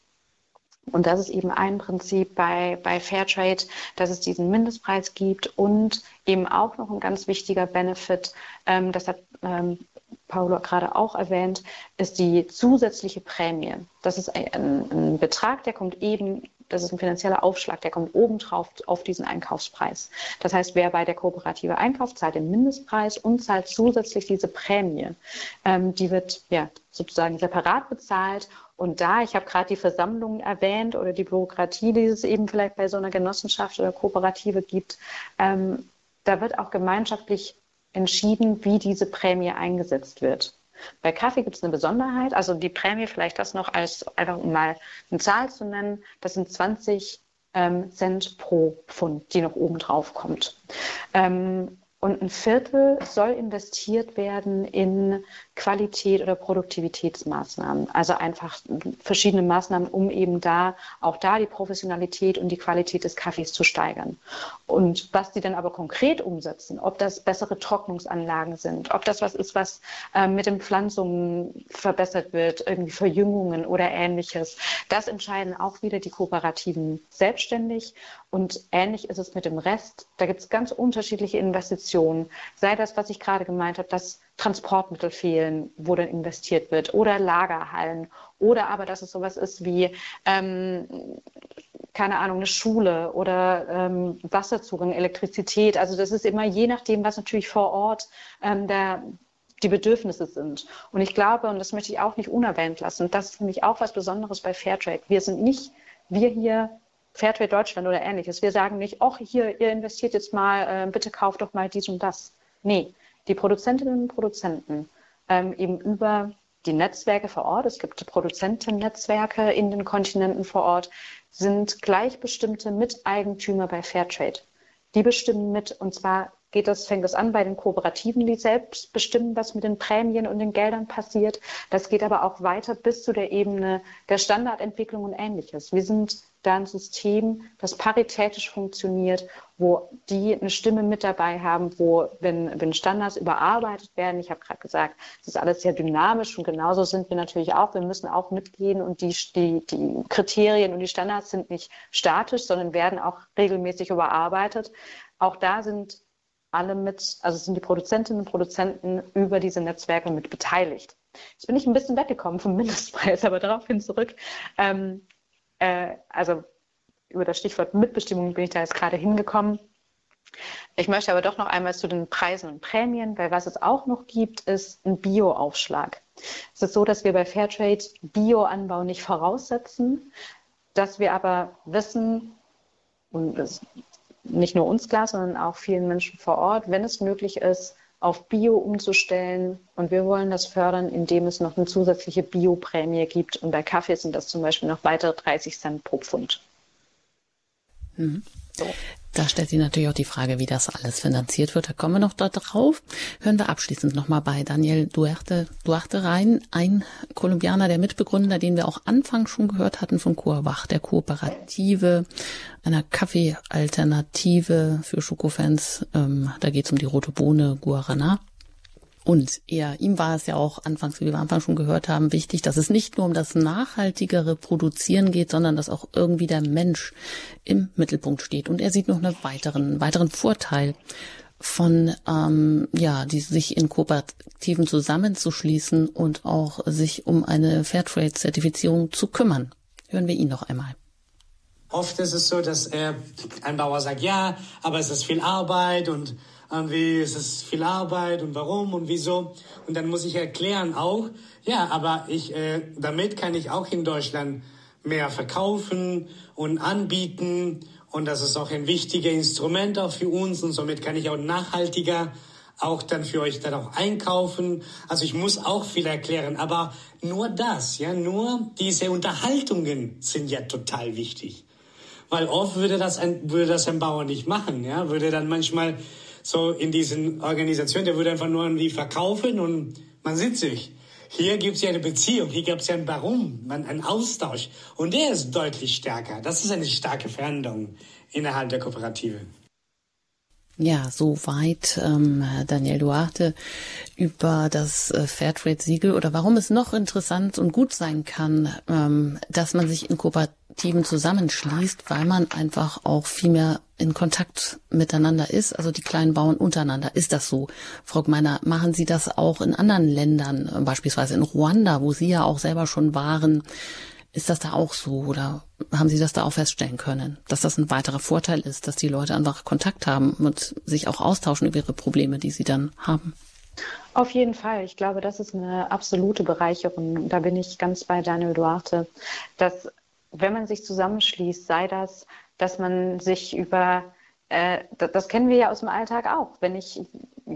[SPEAKER 2] Und das ist eben ein Prinzip bei, bei Fairtrade, dass es diesen Mindestpreis gibt und eben auch noch ein ganz wichtiger Benefit, ähm, das hat ähm, Paulo gerade auch erwähnt, ist die zusätzliche Prämie. Das ist ein, ein Betrag, der kommt eben das ist ein finanzieller Aufschlag, der kommt obendrauf auf diesen Einkaufspreis. Das heißt, wer bei der Kooperative einkauft, zahlt den Mindestpreis und zahlt zusätzlich diese Prämie. Ähm, die wird ja sozusagen separat bezahlt und da, ich habe gerade die Versammlungen erwähnt oder die Bürokratie, die es eben vielleicht bei so einer Genossenschaft oder Kooperative gibt, ähm, da wird auch gemeinschaftlich entschieden, wie diese Prämie eingesetzt wird. Bei Kaffee gibt es eine Besonderheit, also die Prämie, vielleicht das noch als einfach um mal eine Zahl zu nennen, das sind 20 ähm, Cent pro Pfund, die noch oben drauf kommt. Ähm, und ein Viertel soll investiert werden in Qualität oder Produktivitätsmaßnahmen. Also einfach verschiedene Maßnahmen, um eben da auch da die Professionalität und die Qualität des Kaffees zu steigern. Und was die dann aber konkret umsetzen, ob das bessere Trocknungsanlagen sind, ob das was ist, was äh, mit den Pflanzungen verbessert wird, irgendwie Verjüngungen oder ähnliches, das entscheiden auch wieder die Kooperativen selbstständig. Und ähnlich ist es mit dem Rest. Da gibt es ganz unterschiedliche Investitionen. Sei das, was ich gerade gemeint habe, dass Transportmittel fehlen, wo dann investiert wird, oder Lagerhallen, oder aber, dass es sowas ist wie, ähm, keine Ahnung, eine Schule oder ähm, Wasserzugang, Elektrizität. Also das ist immer je nachdem, was natürlich vor Ort ähm, der, die Bedürfnisse sind. Und ich glaube, und das möchte ich auch nicht unerwähnt lassen, das ist nämlich auch was Besonderes bei Fairtrade. Wir sind nicht, wir hier Fairtrade Deutschland oder ähnliches. Wir sagen nicht, ach, hier, ihr investiert jetzt mal, äh, bitte kauft doch mal dies und das. Nee, die Produzentinnen und Produzenten ähm, eben über die Netzwerke vor Ort, es gibt Produzentennetzwerke in den Kontinenten vor Ort, sind gleichbestimmte Miteigentümer bei Fairtrade. Die bestimmen mit, und zwar geht das, fängt das an bei den Kooperativen, die selbst bestimmen, was mit den Prämien und den Geldern passiert. Das geht aber auch weiter bis zu der Ebene der Standardentwicklung und ähnliches. Wir sind da ein System, das paritätisch funktioniert, wo die eine Stimme mit dabei haben, wo, wenn, wenn Standards überarbeitet werden, ich habe gerade gesagt, es ist alles sehr dynamisch und genauso sind wir natürlich auch. Wir müssen auch mitgehen und die, die, die Kriterien und die Standards sind nicht statisch, sondern werden auch regelmäßig überarbeitet. Auch da sind alle mit, also sind die Produzentinnen und Produzenten über diese Netzwerke mit beteiligt. Jetzt bin ich ein bisschen weggekommen vom Mindestpreis, (laughs) aber daraufhin zurück. Ähm, äh, also über das Stichwort Mitbestimmung bin ich da jetzt gerade hingekommen. Ich möchte aber doch noch einmal zu den Preisen und Prämien, weil was es auch noch gibt, ist ein Bio-Aufschlag. Es ist so, dass wir bei Fairtrade Bio-Anbau nicht voraussetzen, dass wir aber wissen, und das ist nicht nur uns klar, sondern auch vielen Menschen vor Ort, wenn es möglich ist, auf Bio umzustellen. Und wir wollen das fördern, indem es noch eine zusätzliche Bioprämie gibt. Und bei Kaffee sind das zum Beispiel noch weitere 30 Cent pro Pfund.
[SPEAKER 1] Mhm. So. Da stellt sich natürlich auch die Frage, wie das alles finanziert wird. Da kommen wir noch da drauf. Hören wir abschließend nochmal bei Daniel Duarte, Duarte rein, ein Kolumbianer, der Mitbegründer, den wir auch Anfang schon gehört hatten von Kurwach, der Kooperative, einer Kaffeealternative für Schokofans. Ähm, da geht es um die rote Bohne Guarana. Und er, ihm war es ja auch anfangs, wie wir am Anfang schon gehört haben, wichtig, dass es nicht nur um das nachhaltigere Produzieren geht, sondern dass auch irgendwie der Mensch im Mittelpunkt steht. Und er sieht noch einen weiteren, weiteren Vorteil von ähm, ja, die sich in Kooperativen zusammenzuschließen und auch sich um eine Fairtrade-Zertifizierung zu kümmern. Hören wir ihn noch einmal.
[SPEAKER 3] Oft ist es so, dass äh, ein Bauer sagt, ja, aber es ist viel Arbeit und irgendwie ist es viel Arbeit und warum und wieso. Und dann muss ich erklären auch, ja, aber ich, äh, damit kann ich auch in Deutschland mehr verkaufen und anbieten. Und das ist auch ein wichtiger Instrument auch für uns. Und somit kann ich auch nachhaltiger auch dann für euch dann auch einkaufen. Also ich muss auch viel erklären, aber nur das, ja, nur diese Unterhaltungen sind ja total wichtig. Weil oft würde das ein, würde das ein Bauer nicht machen, ja, würde dann manchmal so in diesen Organisationen, der würde einfach nur irgendwie verkaufen und man sieht sich. Hier gibt es ja eine Beziehung, hier gibt es ja ein Warum, einen Austausch. Und der ist deutlich stärker. Das ist eine starke Veränderung innerhalb der Kooperative.
[SPEAKER 1] Ja, soweit ähm, Daniel Duarte über das äh, Fairtrade-Siegel oder warum es noch interessant und gut sein kann, ähm, dass man sich in Kooperativen zusammenschließt, weil man einfach auch viel mehr in Kontakt miteinander ist, also die kleinen Bauern untereinander. Ist das so? Frau Gmeiner, machen Sie das auch in anderen Ländern, beispielsweise in Ruanda, wo Sie ja auch selber schon waren? Ist das da auch so oder haben Sie das da auch feststellen können, dass das ein weiterer Vorteil ist, dass die Leute einfach Kontakt haben und sich auch austauschen über ihre Probleme, die sie dann haben?
[SPEAKER 2] Auf jeden Fall. Ich glaube, das ist eine absolute Bereicherung. Da bin ich ganz bei Daniel Duarte, dass wenn man sich zusammenschließt, sei das dass man sich über, äh, das, kennen wir ja aus dem Alltag auch, wenn ich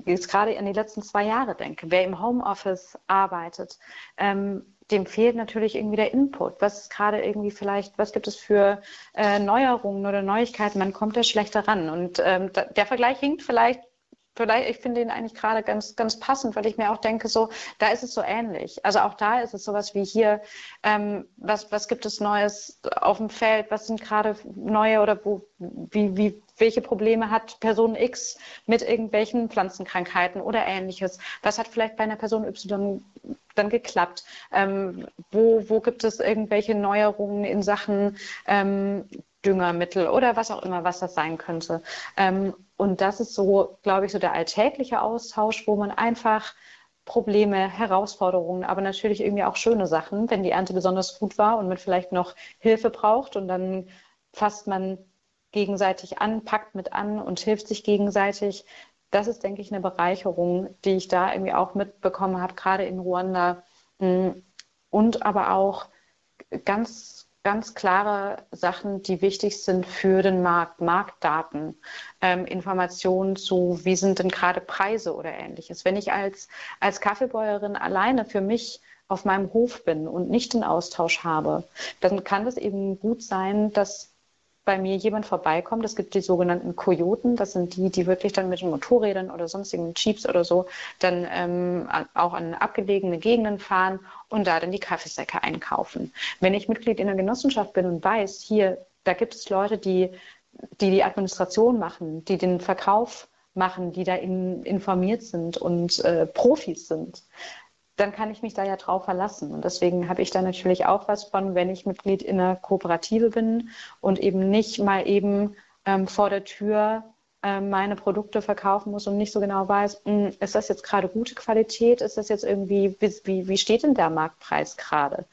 [SPEAKER 2] jetzt gerade an die letzten zwei Jahre denke, wer im Homeoffice arbeitet, ähm, dem fehlt natürlich irgendwie der Input. Was ist gerade irgendwie vielleicht, was gibt es für äh, Neuerungen oder Neuigkeiten? Man kommt da schlechter ran. Und ähm, da, der Vergleich hinkt vielleicht vielleicht, ich finde ihn eigentlich gerade ganz, ganz passend, weil ich mir auch denke, so, da ist es so ähnlich. Also auch da ist es sowas wie hier, ähm, was, was gibt es Neues auf dem Feld, was sind gerade neue oder wo, wie, wie, welche Probleme hat Person X mit irgendwelchen Pflanzenkrankheiten oder ähnliches? Was hat vielleicht bei einer Person Y dann geklappt? Ähm, wo, wo gibt es irgendwelche Neuerungen in Sachen ähm, Düngermittel oder was auch immer, was das sein könnte? Ähm, und das ist so, glaube ich, so der alltägliche Austausch, wo man einfach Probleme, Herausforderungen, aber natürlich irgendwie auch schöne Sachen, wenn die Ernte besonders gut war und man vielleicht noch Hilfe braucht und dann fasst man gegenseitig an, packt mit an und hilft sich gegenseitig. Das ist, denke ich, eine Bereicherung, die ich da irgendwie auch mitbekommen habe, gerade in Ruanda. Und aber auch ganz ganz klare Sachen, die wichtig sind für den Markt, Marktdaten, ähm, Informationen zu, wie sind denn gerade Preise oder ähnliches. Wenn ich als, als Kaffeebäuerin alleine für mich auf meinem Hof bin und nicht den Austausch habe, dann kann es eben gut sein, dass bei mir jemand vorbeikommt. Es gibt die sogenannten Kojoten, das sind die, die wirklich dann mit den Motorrädern oder sonstigen Jeeps oder so dann ähm, auch an abgelegene Gegenden fahren und da dann die Kaffeesäcke einkaufen. Wenn ich Mitglied in einer Genossenschaft bin und weiß, hier Da gibt es Leute, die die, die Administration machen, die den Verkauf machen, die da in, informiert sind und äh, Profis sind dann kann ich mich da ja drauf verlassen. Und deswegen habe ich da natürlich auch was von, wenn ich Mitglied in einer Kooperative bin und eben nicht mal eben ähm, vor der Tür ähm, meine Produkte verkaufen muss und nicht so genau weiß, hm, ist das jetzt gerade gute Qualität, ist das jetzt irgendwie, wie, wie steht denn der Marktpreis gerade?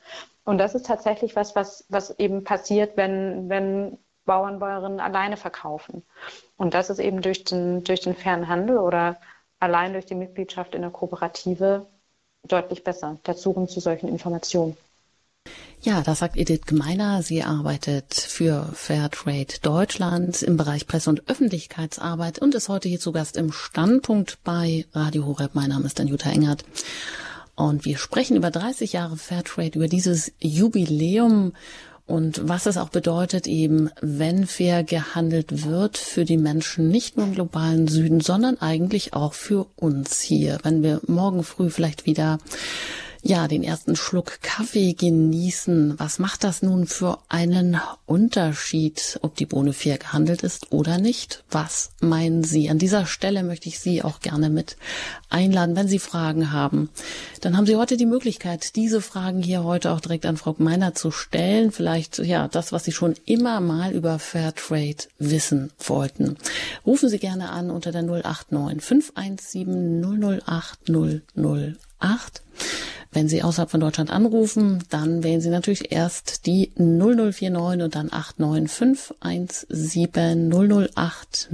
[SPEAKER 2] Und das ist tatsächlich was, was, was eben passiert, wenn, wenn Bauern, Bäuerinnen alleine verkaufen. Und das ist eben durch den, durch den fairen Handel oder allein durch die Mitgliedschaft in der Kooperative deutlich besser, der Zugang zu solchen Informationen.
[SPEAKER 1] Ja, das sagt Edith Gemeiner. Sie arbeitet für Fairtrade Deutschland im Bereich Presse- und Öffentlichkeitsarbeit und ist heute hier zu Gast im Standpunkt bei Radio Horeb. Mein Name ist Anjuta Engert. Und wir sprechen über 30 Jahre Fairtrade, über dieses Jubiläum und was es auch bedeutet eben, wenn fair gehandelt wird für die Menschen nicht nur im globalen Süden, sondern eigentlich auch für uns hier. Wenn wir morgen früh vielleicht wieder ja, den ersten Schluck Kaffee genießen. Was macht das nun für einen Unterschied, ob die Bohne fair gehandelt ist oder nicht? Was meinen Sie? An dieser Stelle möchte ich Sie auch gerne mit einladen, wenn Sie Fragen haben. Dann haben Sie heute die Möglichkeit, diese Fragen hier heute auch direkt an Frau Meiner zu stellen. Vielleicht, ja, das, was Sie schon immer mal über Fairtrade wissen wollten. Rufen Sie gerne an unter der 089 517 008 008. Wenn Sie außerhalb von Deutschland anrufen, dann wählen Sie natürlich erst die 0049 und dann 89517 008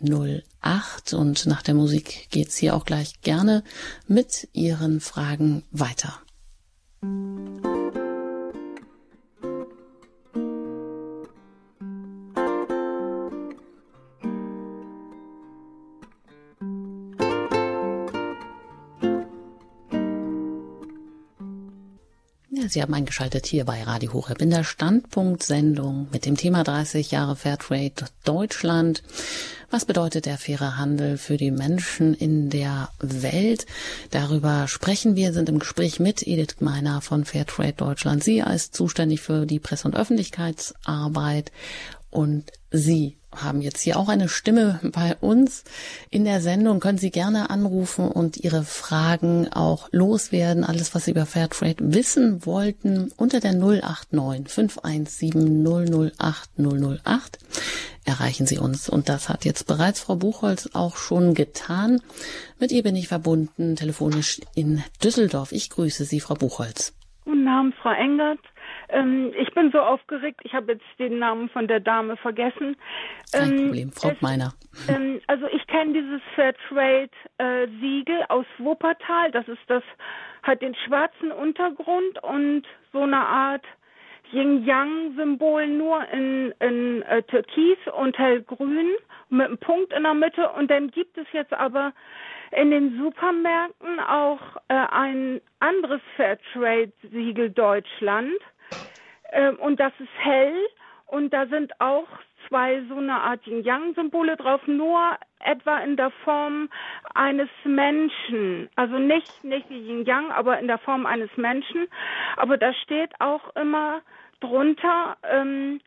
[SPEAKER 1] 008 und nach der Musik geht's hier auch gleich gerne mit Ihren Fragen weiter. Sie haben eingeschaltet hier bei Radio Horeb in der Standpunkt-Sendung mit dem Thema 30 Jahre Fairtrade Deutschland. Was bedeutet der faire Handel für die Menschen in der Welt? Darüber sprechen wir, sind im Gespräch mit Edith Gmeiner von Fairtrade Deutschland. Sie ist zuständig für die Presse- und Öffentlichkeitsarbeit und Sie haben jetzt hier auch eine Stimme bei uns in der Sendung. Können Sie gerne anrufen und Ihre Fragen auch loswerden. Alles, was Sie über Fairtrade wissen wollten, unter der 089 517 008 008 erreichen Sie uns. Und das hat jetzt bereits Frau Buchholz auch schon getan. Mit ihr bin ich verbunden, telefonisch in Düsseldorf. Ich grüße Sie, Frau Buchholz.
[SPEAKER 5] Guten Abend, Frau Engert. Ähm, ich bin so aufgeregt, ich habe jetzt den Namen von der Dame vergessen.
[SPEAKER 1] Kein ähm, Problem, Frau Meiner.
[SPEAKER 5] Ähm, also ich kenne dieses Fairtrade-Siegel äh, aus Wuppertal. Das ist das, hat den schwarzen Untergrund und so eine Art Yin-Yang-Symbol nur in, in äh, Türkis und hellgrün mit einem Punkt in der Mitte. Und dann gibt es jetzt aber in den Supermärkten auch äh, ein anderes Fairtrade-Siegel Deutschland. Ähm, und das ist hell und da sind auch zwei so eine Art Yin-Yang-Symbole drauf, nur etwa in der Form eines Menschen. Also nicht, nicht wie Yin-Yang, aber in der Form eines Menschen. Aber da steht auch immer drunter ähm,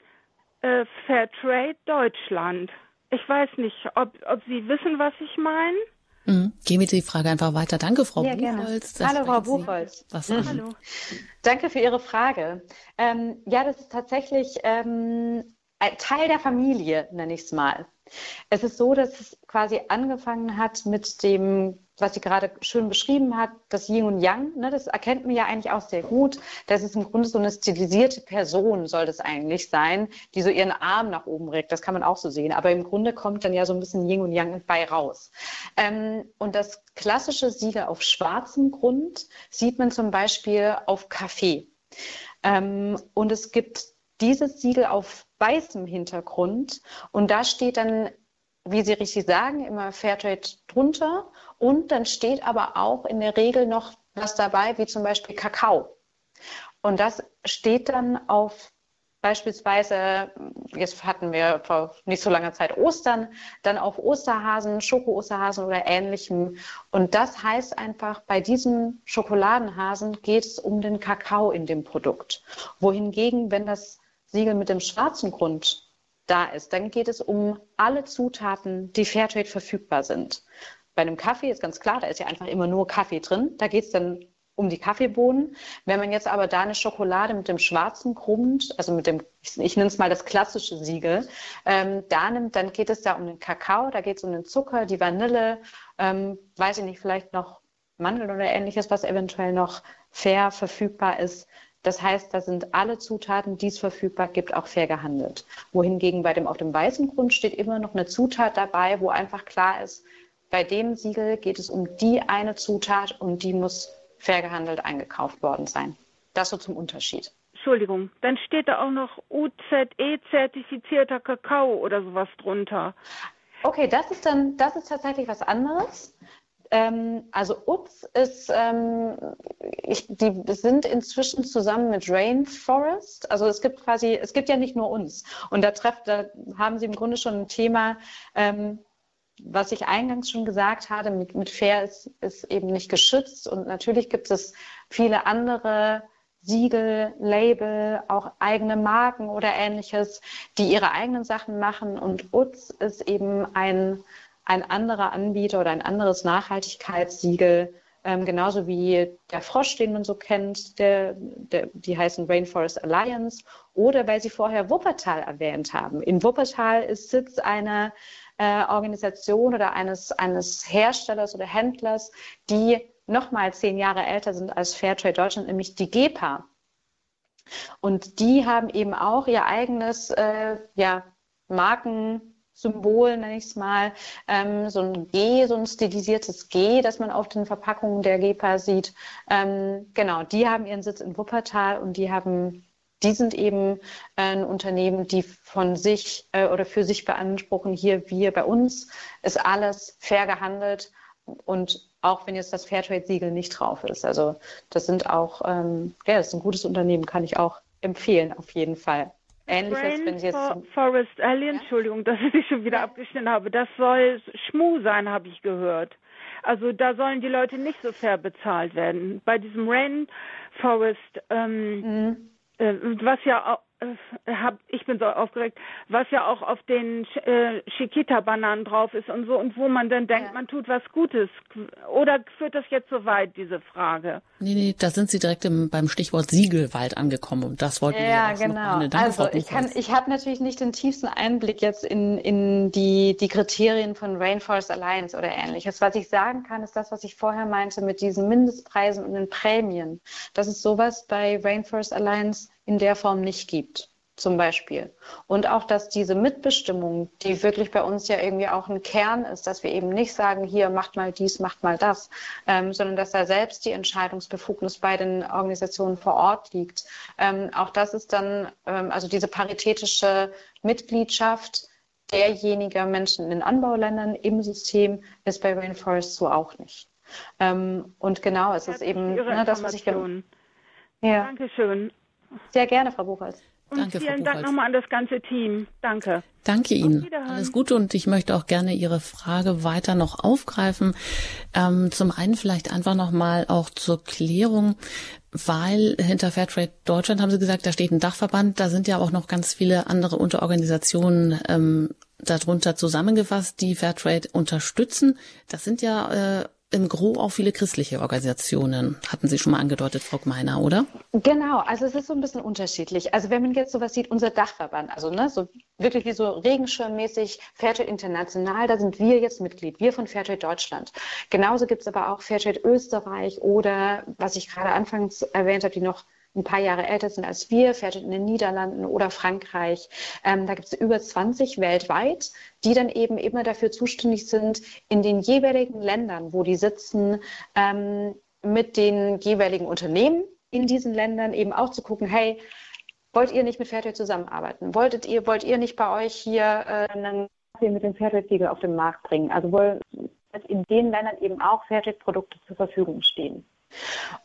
[SPEAKER 5] äh, Fairtrade Deutschland. Ich weiß nicht, ob, ob Sie wissen, was ich meine.
[SPEAKER 1] Mhm. Gehen wir die Frage einfach weiter. Danke, Frau ja, Buchholz.
[SPEAKER 2] Hallo, Frau Buchholz. Was mhm. Hallo. Danke für Ihre Frage. Ähm, ja, das ist tatsächlich ähm, Teil der Familie, nenne ich es mal. Es ist so, dass es quasi angefangen hat mit dem, was sie gerade schön beschrieben hat, das Yin und Yang. Ne, das erkennt man ja eigentlich auch sehr gut. Das ist im Grunde so eine stilisierte Person, soll das eigentlich sein, die so ihren Arm nach oben regt. Das kann man auch so sehen. Aber im Grunde kommt dann ja so ein bisschen Yin und Yang bei raus. Ähm, und das klassische Siegel auf schwarzem Grund sieht man zum Beispiel auf Kaffee. Ähm, und es gibt dieses Siegel auf weißem Hintergrund und da steht dann, wie Sie richtig sagen, immer Fairtrade drunter und dann steht aber auch in der Regel noch was dabei, wie zum Beispiel Kakao. Und das steht dann auf beispielsweise, jetzt hatten wir vor nicht so langer Zeit Ostern, dann auf Osterhasen, Schoko-Osterhasen oder ähnlichem. Und das heißt einfach, bei diesem Schokoladenhasen geht es um den Kakao in dem Produkt. Wohingegen, wenn das Siegel mit dem schwarzen Grund da ist, dann geht es um alle Zutaten, die Fairtrade verfügbar sind. Bei einem Kaffee ist ganz klar, da ist ja einfach immer nur Kaffee drin. Da geht es dann um die Kaffeebohnen. Wenn man jetzt aber da eine Schokolade mit dem schwarzen Grund, also mit dem, ich, ich nenne es mal das klassische Siegel, ähm, da nimmt, dann geht es da um den Kakao, da geht es um den Zucker, die Vanille, ähm, weiß ich nicht, vielleicht noch Mandeln oder ähnliches, was eventuell noch fair verfügbar ist. Das heißt, da sind alle Zutaten, die es verfügbar gibt, auch fair gehandelt. Wohingegen bei dem auf dem weißen Grund steht immer noch eine Zutat dabei, wo einfach klar ist, bei dem Siegel geht es um die eine Zutat und die muss fair gehandelt eingekauft worden sein. Das so zum Unterschied.
[SPEAKER 5] Entschuldigung, dann steht da auch noch UZE-zertifizierter Kakao oder sowas drunter.
[SPEAKER 2] Okay, das ist dann, das ist tatsächlich was anderes. Ähm, also UTZ ist, ähm, ich, die sind inzwischen zusammen mit Rainforest. Also es gibt quasi, es gibt ja nicht nur uns. Und da trefft, da haben sie im Grunde schon ein Thema, ähm, was ich eingangs schon gesagt hatte, mit, mit Fair ist, ist eben nicht geschützt. Und natürlich gibt es viele andere Siegel, Label, auch eigene Marken oder ähnliches, die ihre eigenen Sachen machen. Und UTZ ist eben ein ein anderer Anbieter oder ein anderes Nachhaltigkeitssiegel, ähm, genauso wie der Frosch, den man so kennt, der, der, die heißen Rainforest Alliance, oder weil Sie vorher Wuppertal erwähnt haben. In Wuppertal ist Sitz einer äh, Organisation oder eines, eines Herstellers oder Händlers, die noch mal zehn Jahre älter sind als Fairtrade Deutschland, nämlich die GEPA. Und die haben eben auch ihr eigenes äh, ja, Marken Symbol, nenne ich es mal, ähm, so ein G, so ein stilisiertes G, das man auf den Verpackungen der GEPA sieht. Ähm, genau, die haben ihren Sitz in Wuppertal und die haben, die sind eben äh, ein Unternehmen, die von sich äh, oder für sich beanspruchen, hier wir bei uns ist alles fair gehandelt und auch wenn jetzt das Fairtrade-Siegel nicht drauf ist. Also das sind auch, ähm, ja, das ist ein gutes Unternehmen, kann ich auch empfehlen auf jeden Fall.
[SPEAKER 5] Ähnliches, wenn Sie jetzt. For Forest ja? Entschuldigung, dass ich dich schon wieder ja. abgeschnitten habe. Das soll Schmu sein, habe ich gehört. Also da sollen die Leute nicht so fair bezahlt werden. Bei diesem Rain Forest, ähm, mhm. äh, was ja auch hab, ich bin so aufgeregt, was ja auch auf den äh, Chiquita-Bananen drauf ist und so und wo man dann denkt, ja. man tut was Gutes. Oder führt das jetzt so weit, diese Frage?
[SPEAKER 1] Nee, nee, da sind Sie direkt im, beim Stichwort Siegelwald angekommen und das wollten
[SPEAKER 2] ja,
[SPEAKER 1] wir
[SPEAKER 2] ja genau. Noch Danke, also ich kann, ich habe natürlich nicht den tiefsten Einblick jetzt in, in die, die Kriterien von Rainforest Alliance oder ähnliches. Was ich sagen kann, ist das, was ich vorher meinte mit diesen Mindestpreisen und den Prämien. Das ist sowas bei Rainforest Alliance in der Form nicht gibt zum Beispiel. Und auch, dass diese Mitbestimmung, die wirklich bei uns ja irgendwie auch ein Kern ist, dass wir eben nicht sagen, hier macht mal dies, macht mal das, ähm, sondern dass da selbst die Entscheidungsbefugnis bei den Organisationen vor Ort liegt. Ähm, auch das ist dann, ähm, also diese paritätische Mitgliedschaft derjenigen Menschen in den Anbauländern im System ist bei Rainforest so auch nicht. Ähm, und genau, es ist eben
[SPEAKER 5] ne, das, was ich... Ja. Dankeschön.
[SPEAKER 2] Sehr gerne, Frau Buchholz.
[SPEAKER 5] Und Danke, vielen Dank nochmal an das ganze Team. Danke.
[SPEAKER 1] Danke Ihnen. Alles Gute und ich möchte auch gerne Ihre Frage weiter noch aufgreifen. Ähm, zum einen vielleicht einfach nochmal auch zur Klärung, weil hinter Fairtrade Deutschland haben Sie gesagt, da steht ein Dachverband, da sind ja auch noch ganz viele andere Unterorganisationen ähm, darunter zusammengefasst, die Fairtrade unterstützen. Das sind ja äh, im Gro auch viele christliche Organisationen, hatten Sie schon mal angedeutet, Frau Gmeiner, oder?
[SPEAKER 2] Genau, also es ist so ein bisschen unterschiedlich. Also wenn man jetzt sowas sieht, unser Dachverband, also ne, so wirklich wie so regenschirmmäßig Fairtrade International, da sind wir jetzt Mitglied, wir von Fairtrade Deutschland. Genauso gibt es aber auch Fairtrade Österreich oder, was ich gerade anfangs erwähnt habe, die noch ein paar Jahre älter sind als wir, fährt in den Niederlanden oder Frankreich. Ähm, da gibt es über 20 weltweit, die dann eben immer dafür zuständig sind, in den jeweiligen Ländern, wo die sitzen, ähm, mit den jeweiligen Unternehmen in diesen Ländern eben auch zu gucken, hey, wollt ihr nicht mit Fairtrade zusammenarbeiten? Wolltet ihr, wollt ihr nicht bei euch hier äh, einen mit dem Fairtrade-Siegel auf den Markt bringen? Also wollen in den Ländern eben auch Fairtrade-Produkte zur Verfügung stehen.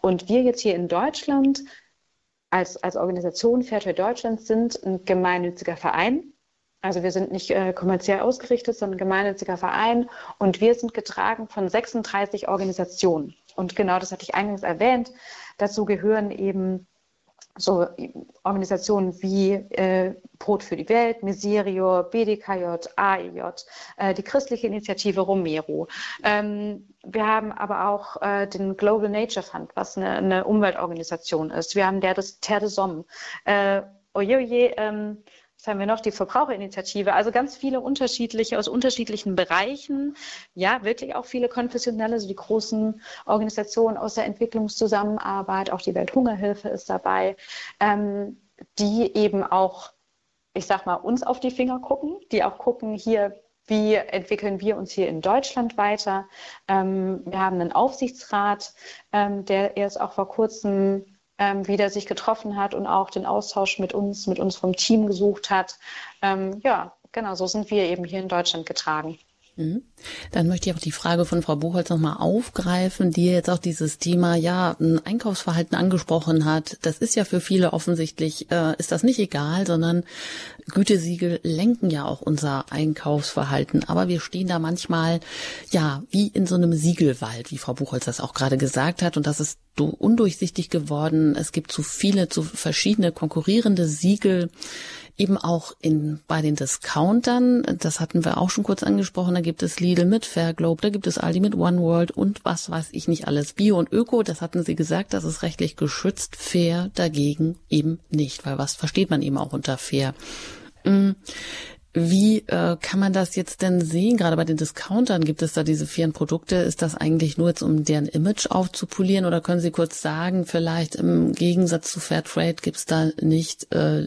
[SPEAKER 2] Und wir jetzt hier in Deutschland als, als Organisation Fairtrade Deutschland sind ein gemeinnütziger Verein. Also wir sind nicht äh, kommerziell ausgerichtet, sondern ein gemeinnütziger Verein und wir sind getragen von 36 Organisationen. Und genau das hatte ich eingangs erwähnt. Dazu gehören eben so Organisationen wie äh, Brot für die Welt, Miserio, BDKJ, AEJ, äh, die christliche Initiative Romero. Ähm, wir haben aber auch äh, den Global Nature Fund, was eine, eine, Umweltorganisation ist. Wir haben der des Terre de Somme. Äh, oje, oje, ähm, was haben wir noch? Die Verbraucherinitiative. Also ganz viele unterschiedliche, aus unterschiedlichen Bereichen. Ja, wirklich auch viele konfessionelle, so die großen Organisationen aus der Entwicklungszusammenarbeit. Auch die Welthungerhilfe ist dabei, ähm, die eben auch, ich sag mal, uns auf die Finger gucken, die auch gucken, hier, wie entwickeln wir uns hier in Deutschland weiter? Ähm, wir haben einen Aufsichtsrat, ähm, der erst auch vor kurzem ähm, wieder sich getroffen hat und auch den Austausch mit uns, mit uns vom Team gesucht hat. Ähm, ja, genau, so sind wir eben hier in Deutschland getragen.
[SPEAKER 1] Mhm. Dann möchte ich auch die Frage von Frau Buchholz nochmal aufgreifen, die jetzt auch dieses Thema, ja, ein Einkaufsverhalten angesprochen hat. Das ist ja für viele offensichtlich, äh, ist das nicht egal, sondern Gütesiegel lenken ja auch unser Einkaufsverhalten. Aber wir stehen da manchmal, ja, wie in so einem Siegelwald, wie Frau Buchholz das auch gerade gesagt hat. Und das ist undurchsichtig geworden. Es gibt zu viele, zu verschiedene konkurrierende Siegel eben auch in, bei den Discountern, das hatten wir auch schon kurz angesprochen, da gibt es Lidl mit Fairglobe, da gibt es Aldi mit One World und was weiß ich nicht alles. Bio und Öko, das hatten Sie gesagt, das ist rechtlich geschützt, fair dagegen eben nicht, weil was versteht man eben auch unter fair? Mm, wie äh, kann man das jetzt denn sehen? Gerade bei den Discountern gibt es da diese fairen Produkte. Ist das eigentlich nur jetzt, um deren Image aufzupolieren? Oder können Sie kurz sagen, vielleicht im Gegensatz zu Fairtrade gibt es da nicht äh,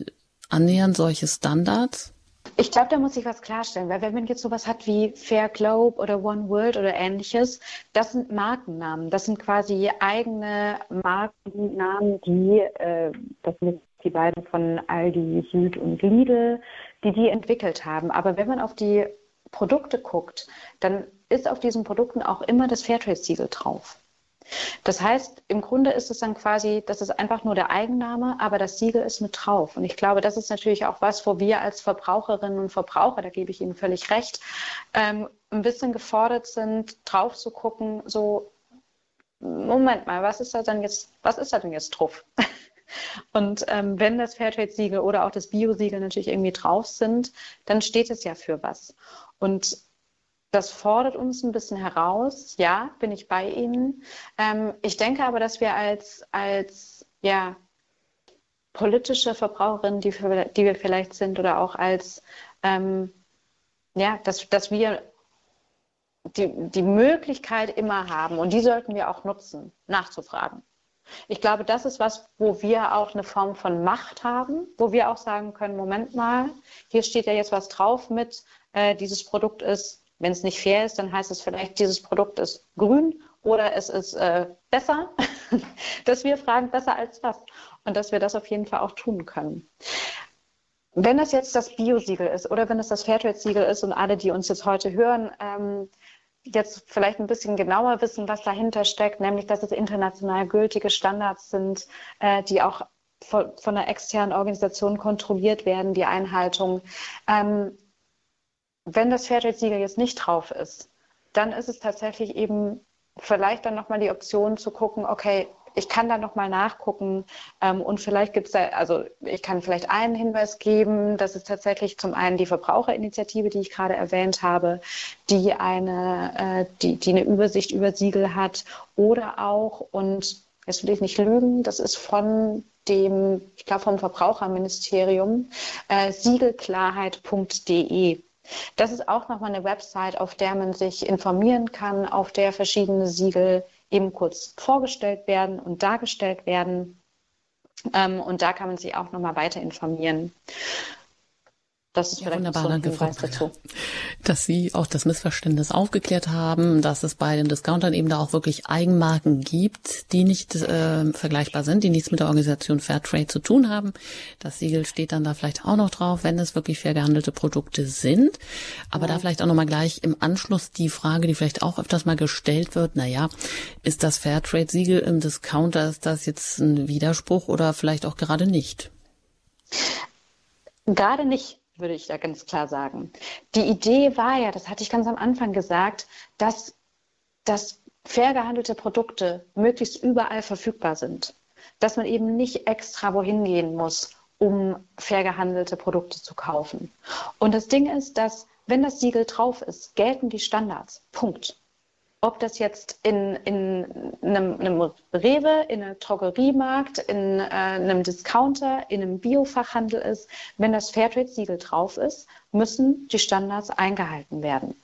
[SPEAKER 1] annähernd solche Standards?
[SPEAKER 2] Ich glaube, da muss ich was klarstellen, weil wenn man jetzt sowas hat wie Fair Globe oder One World oder ähnliches, das sind Markennamen. Das sind quasi eigene Markennamen, die, äh, das sind die beiden von Aldi, Süd und Lidl, die die entwickelt haben. Aber wenn man auf die Produkte guckt, dann ist auf diesen Produkten auch immer das Fairtrade-Siegel drauf. Das heißt, im Grunde ist es dann quasi, das ist einfach nur der Eigenname, aber das Siegel ist mit drauf. Und ich glaube, das ist natürlich auch was, wo wir als Verbraucherinnen und Verbraucher, da gebe ich Ihnen völlig recht, ähm, ein bisschen gefordert sind, drauf zu gucken, so, Moment mal, was ist da denn jetzt, was ist da denn jetzt drauf? (laughs) Und ähm, wenn das Fairtrade-Siegel oder auch das Bio-Siegel natürlich irgendwie drauf sind, dann steht es ja für was. Und das fordert uns ein bisschen heraus. Ja, bin ich bei Ihnen. Ähm, ich denke aber, dass wir als, als ja, politische Verbraucherinnen, die, die wir vielleicht sind, oder auch als, ähm, ja, dass, dass wir die, die Möglichkeit immer haben, und die sollten wir auch nutzen, nachzufragen. Ich glaube, das ist was, wo wir auch eine Form von Macht haben, wo wir auch sagen können, Moment mal, hier steht ja jetzt was drauf mit, äh, dieses Produkt ist wenn es nicht fair ist, dann heißt es vielleicht, dieses Produkt ist grün oder es ist äh, besser, (laughs) dass wir fragen, besser als was. Und dass wir das auf jeden Fall auch tun können. Wenn das jetzt das Bio-Siegel ist oder wenn es das Fairtrade-Siegel ist und alle, die uns jetzt heute hören, ähm, jetzt vielleicht ein bisschen genauer wissen, was dahinter steckt, nämlich dass es international gültige Standards sind, äh, die auch von, von einer externen Organisation kontrolliert werden, die Einhaltung. Ähm, wenn das Fairtrade-Siegel jetzt nicht drauf ist, dann ist es tatsächlich eben vielleicht dann nochmal die Option zu gucken, okay, ich kann da nochmal nachgucken ähm, und vielleicht gibt es da, also ich kann vielleicht einen Hinweis geben, das ist tatsächlich zum einen die Verbraucherinitiative, die ich gerade erwähnt habe, die eine, äh, die, die eine Übersicht über Siegel hat oder auch, und jetzt will ich nicht lügen, das ist von dem, ich glaube vom Verbraucherministerium, äh, siegelklarheit.de. Das ist auch nochmal eine Website, auf der man sich informieren kann, auf der verschiedene Siegel eben kurz vorgestellt werden und dargestellt werden. Ähm, und da kann man sich auch nochmal weiter informieren.
[SPEAKER 1] Das ist ja, vielleicht wunderbar, so ein Hinweis dazu. Dass Sie auch das Missverständnis aufgeklärt haben, dass es bei den Discountern eben da auch wirklich Eigenmarken gibt, die nicht äh, vergleichbar sind, die nichts mit der Organisation Fairtrade zu tun haben. Das Siegel steht dann da vielleicht auch noch drauf, wenn es wirklich fair gehandelte Produkte sind. Aber ja. da vielleicht auch nochmal gleich im Anschluss die Frage, die vielleicht auch öfters mal gestellt wird, na ja, ist das Fairtrade-Siegel im Discounter, ist das jetzt ein Widerspruch oder vielleicht auch gerade nicht?
[SPEAKER 2] Gerade nicht würde ich da ganz klar sagen. Die Idee war ja, das hatte ich ganz am Anfang gesagt, dass, dass fair gehandelte Produkte möglichst überall verfügbar sind. dass man eben nicht extra wohin gehen muss, um fair gehandelte Produkte zu kaufen. Und das Ding ist, dass wenn das Siegel drauf ist, gelten die Standards. Punkt. Ob das jetzt in, in einem, einem Rewe, in einem Drogeriemarkt, in äh, einem Discounter, in einem Biofachhandel ist, wenn das Fairtrade-Siegel drauf ist, müssen die Standards eingehalten werden.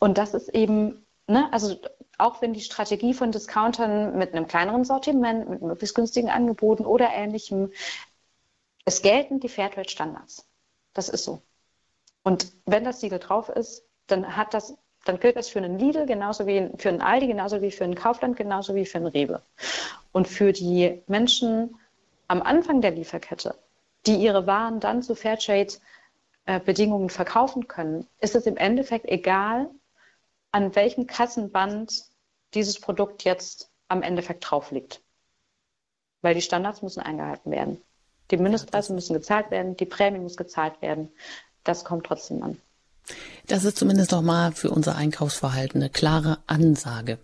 [SPEAKER 2] Und das ist eben, ne, also auch wenn die Strategie von Discountern mit einem kleineren Sortiment, mit möglichst günstigen Angeboten oder ähnlichem, es gelten die Fairtrade-Standards. Das ist so. Und wenn das Siegel drauf ist, dann hat das, dann gilt das für einen Lidl genauso wie für einen Aldi, genauso wie für einen Kaufland, genauso wie für einen Rewe. Und für die Menschen am Anfang der Lieferkette, die ihre Waren dann zu Fairtrade-Bedingungen verkaufen können, ist es im Endeffekt egal, an welchem Kassenband dieses Produkt jetzt am Endeffekt drauf liegt. Weil die Standards müssen eingehalten werden. Die Mindestpreise müssen gezahlt werden, die Prämie muss gezahlt werden. Das kommt trotzdem an.
[SPEAKER 1] Das ist zumindest doch mal für unser Einkaufsverhalten eine klare Ansage.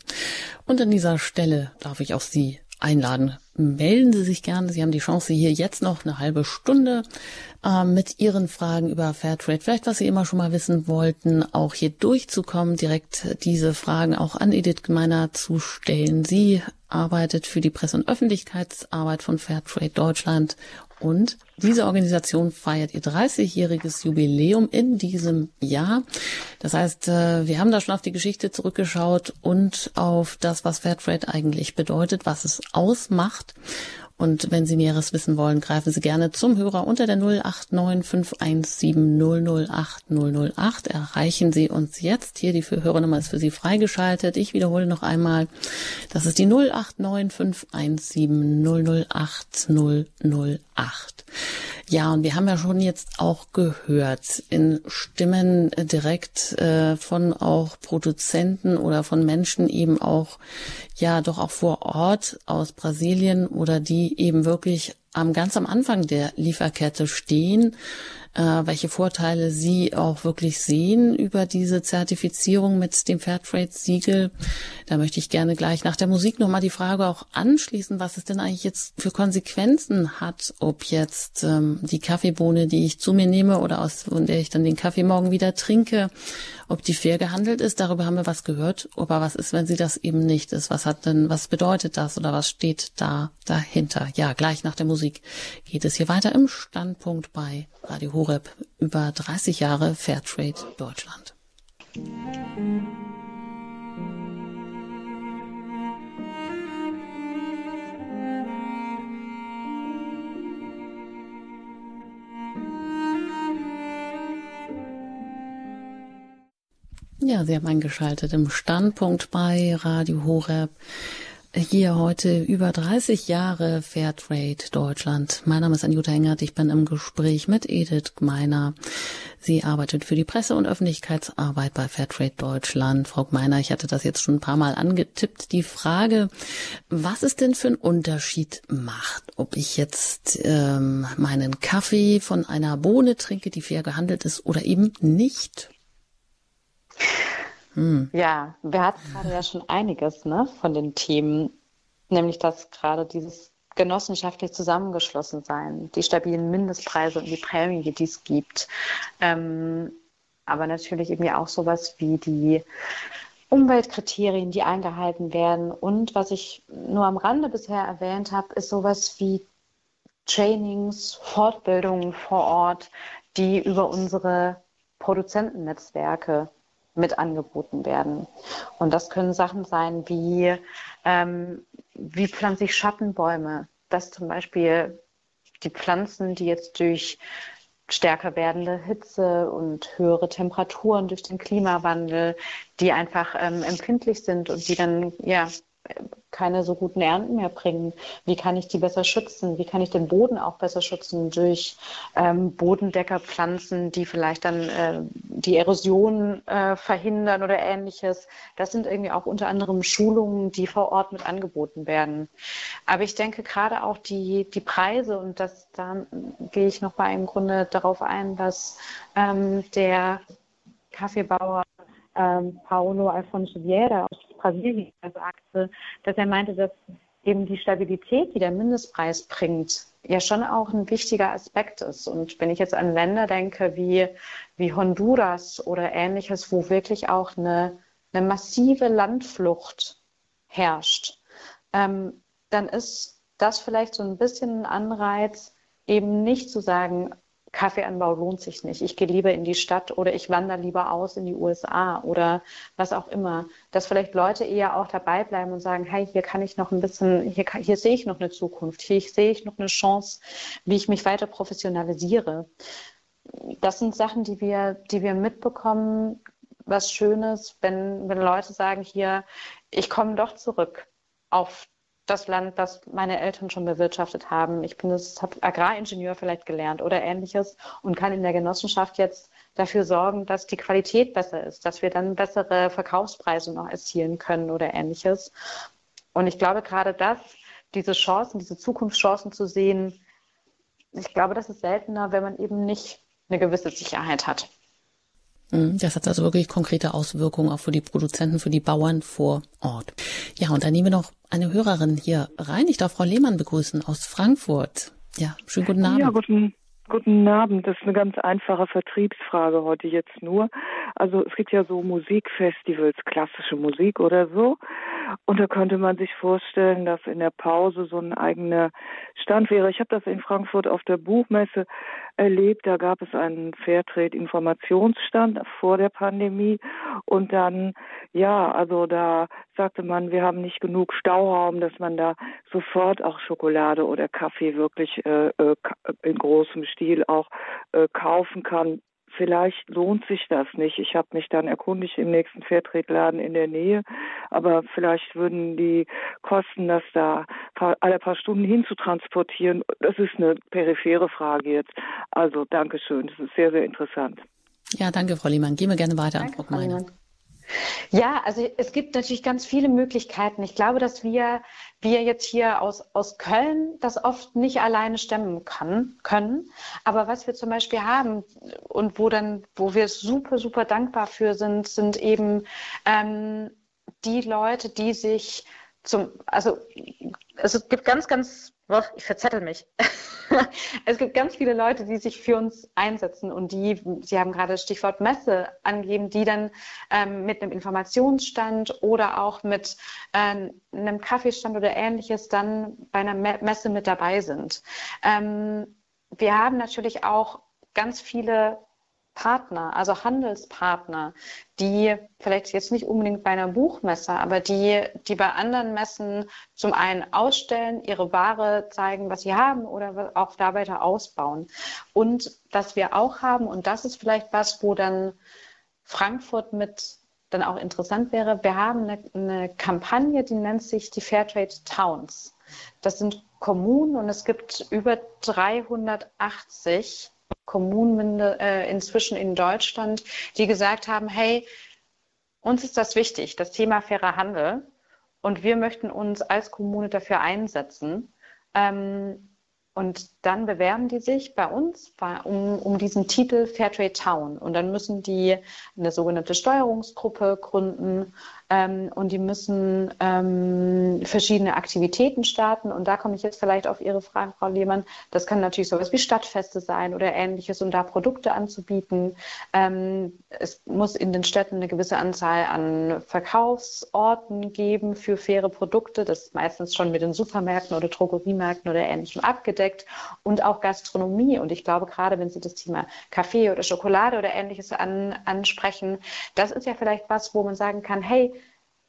[SPEAKER 1] Und an dieser Stelle darf ich auch Sie einladen. Melden Sie sich gerne. Sie haben die Chance, hier jetzt noch eine halbe Stunde äh, mit Ihren Fragen über Fairtrade, vielleicht was Sie immer schon mal wissen wollten, auch hier durchzukommen, direkt diese Fragen auch an Edith Gemeiner zu stellen. Sie arbeitet für die Presse- und Öffentlichkeitsarbeit von Fairtrade Deutschland und diese Organisation feiert ihr 30-jähriges Jubiläum in diesem Jahr. Das heißt, äh, wir haben da schon auf die Geschichte zurückgeschaut und auf das, was Fairtrade eigentlich bedeutet, was es ausmacht. Und wenn Sie Näheres wissen wollen, greifen Sie gerne zum Hörer unter der 089 517 008 008. Erreichen Sie uns jetzt. Hier die Hörernummer ist für Sie freigeschaltet. Ich wiederhole noch einmal. Das ist die 089 517 008 008. Ja, und wir haben ja schon jetzt auch gehört in Stimmen direkt äh, von auch Produzenten oder von Menschen eben auch, ja, doch auch vor Ort aus Brasilien oder die eben wirklich am ganz am Anfang der Lieferkette stehen äh, welche Vorteile Sie auch wirklich sehen über diese Zertifizierung mit dem Fairtrade-Siegel. Da möchte ich gerne gleich nach der Musik nochmal die Frage auch anschließen, was es denn eigentlich jetzt für Konsequenzen hat, ob jetzt ähm, die Kaffeebohne, die ich zu mir nehme oder aus von der ich dann den Kaffee morgen wieder trinke, ob die fair gehandelt ist, darüber haben wir was gehört. Aber was ist, wenn sie das eben nicht ist? Was hat denn, was bedeutet das oder was steht da dahinter? Ja, gleich nach der Musik geht es hier weiter im Standpunkt bei Radio Horeb über 30 Jahre Fairtrade Deutschland. Ja, Sie haben eingeschaltet im Standpunkt bei Radio Horeb. Hier heute über 30 Jahre Fairtrade Deutschland. Mein Name ist Anjuta Engert. Ich bin im Gespräch mit Edith Gmeiner. Sie arbeitet für die Presse- und Öffentlichkeitsarbeit bei Fairtrade Deutschland. Frau Gmeiner, ich hatte das jetzt schon ein paar Mal angetippt. Die Frage, was es denn für einen Unterschied macht, ob ich jetzt ähm, meinen Kaffee von einer Bohne trinke, die fair gehandelt ist, oder eben nicht.
[SPEAKER 2] Hm. Ja, wir hatten gerade ja schon einiges ne, von den Themen, nämlich dass gerade dieses genossenschaftlich zusammengeschlossen sein, die stabilen Mindestpreise und die Prämie, die es gibt. Ähm, aber natürlich eben ja auch sowas wie die Umweltkriterien, die eingehalten werden. Und was ich nur am Rande bisher erwähnt habe, ist sowas wie Trainings, Fortbildungen vor Ort, die über unsere Produzentennetzwerke mit angeboten werden. Und das können Sachen sein wie, ähm, wie pflanze ich Schattenbäume, dass zum Beispiel die Pflanzen, die jetzt durch stärker werdende Hitze und höhere Temperaturen durch den Klimawandel, die einfach ähm, empfindlich sind und die dann ja keine so guten Ernten mehr bringen? Wie kann ich die besser schützen? Wie kann ich den Boden auch besser schützen durch ähm, Bodendeckerpflanzen, die vielleicht dann äh, die Erosion äh, verhindern oder ähnliches? Das sind irgendwie auch unter anderem Schulungen, die vor Ort mit angeboten werden. Aber ich denke gerade auch die, die Preise, und das, da gehe ich noch mal im Grunde darauf ein, was ähm, der Kaffeebauer ähm, Paulo Alfonso Vieira aus Brasilien sagte, dass er meinte, dass eben die Stabilität, die der Mindestpreis bringt, ja schon auch ein wichtiger Aspekt ist. Und wenn ich jetzt an Länder denke wie, wie Honduras oder ähnliches, wo wirklich auch eine, eine massive Landflucht herrscht, ähm, dann ist das vielleicht so ein bisschen ein Anreiz, eben nicht zu sagen, Kaffeeanbau lohnt sich nicht. Ich gehe lieber in die Stadt oder ich wandere lieber aus in die USA oder was auch immer. Dass vielleicht Leute eher auch dabei bleiben und sagen, hey, hier kann ich noch ein bisschen, hier, hier sehe ich noch eine Zukunft, hier sehe ich noch eine Chance, wie ich mich weiter professionalisiere. Das sind Sachen, die wir, die wir mitbekommen. Was Schönes, wenn, wenn Leute sagen, hier, ich komme doch zurück auf das Land, das meine Eltern schon bewirtschaftet haben. Ich bin habe Agraringenieur vielleicht gelernt oder ähnliches und kann in der Genossenschaft jetzt dafür sorgen, dass die Qualität besser ist, dass wir dann bessere Verkaufspreise noch erzielen können oder ähnliches. Und ich glaube gerade das, diese Chancen, diese Zukunftschancen zu sehen, ich glaube, das ist seltener, wenn man eben nicht eine gewisse Sicherheit hat.
[SPEAKER 1] Mhm, das hat also wirklich konkrete Auswirkungen auch für die Produzenten, für die Bauern vor Ort. Ja, und dann nehmen wir noch eine Hörerin hier rein. Ich darf Frau Lehmann begrüßen aus Frankfurt. Ja, schönen guten Abend.
[SPEAKER 6] Ja, guten, guten Abend. Das ist eine ganz einfache Vertriebsfrage heute jetzt nur. Also es gibt ja so Musikfestivals, klassische Musik oder so. Und da könnte man sich vorstellen, dass in der Pause so ein eigener Stand wäre. Ich habe das in Frankfurt auf der Buchmesse erlebt. Da gab es einen Fairtrade-Informationsstand vor der Pandemie. Und dann, ja, also da sagte man, wir haben nicht genug Stauraum, dass man da sofort auch Schokolade oder Kaffee wirklich äh, äh in großem Stil auch äh, kaufen kann vielleicht lohnt sich das nicht. Ich habe mich dann erkundigt im nächsten Fairtrade-Laden in der Nähe, aber vielleicht würden die Kosten, das da alle paar Stunden hinzutransportieren, das ist eine periphere Frage jetzt. Also Dankeschön, das ist sehr, sehr interessant.
[SPEAKER 1] Ja, danke, Frau Lehmann. Gehen wir gerne weiter
[SPEAKER 2] danke, an Frau Meine. Ja, also es gibt natürlich ganz viele Möglichkeiten. Ich glaube, dass wir, wir jetzt hier aus, aus Köln das oft nicht alleine stemmen kann, können. Aber was wir zum Beispiel haben und wo dann, wo wir super, super dankbar für sind, sind eben ähm, die Leute, die sich zum, also es gibt ganz, ganz, oh, ich verzettel mich. (laughs) es gibt ganz viele Leute, die sich für uns einsetzen und die, Sie haben gerade das Stichwort Messe angegeben, die dann ähm, mit einem Informationsstand oder auch mit äh, einem Kaffeestand oder ähnliches dann bei einer Messe mit dabei sind. Ähm, wir haben natürlich auch ganz viele Partner, also Handelspartner, die vielleicht jetzt nicht unbedingt bei einer Buchmesse, aber die, die bei anderen Messen zum einen ausstellen, ihre Ware zeigen, was sie haben oder auch da weiter ausbauen. Und was wir auch haben, und das ist vielleicht was, wo dann Frankfurt mit dann auch interessant wäre, wir haben eine, eine Kampagne, die nennt sich die Fairtrade Towns. Das sind Kommunen und es gibt über 380 Kommunen äh, inzwischen in Deutschland, die gesagt haben, hey, uns ist das wichtig, das Thema fairer Handel. Und wir möchten uns als Kommune dafür einsetzen. Ähm, und dann bewerben die sich bei uns um, um diesen Titel Fairtrade Town. Und dann müssen die eine sogenannte Steuerungsgruppe gründen ähm, und die müssen ähm, verschiedene Aktivitäten starten. Und da komme ich jetzt vielleicht auf Ihre Frage, Frau Lehmann. Das kann natürlich sowas wie Stadtfeste sein oder ähnliches, um da Produkte anzubieten. Ähm, es muss in den Städten eine gewisse Anzahl an Verkaufsorten geben für faire Produkte. Das ist meistens schon mit den Supermärkten oder Drogeriemärkten oder ähnlichem abgedeckt. Und auch Gastronomie. Und ich glaube, gerade wenn Sie das Thema Kaffee oder Schokolade oder ähnliches an, ansprechen, das ist ja vielleicht was, wo man sagen kann, hey,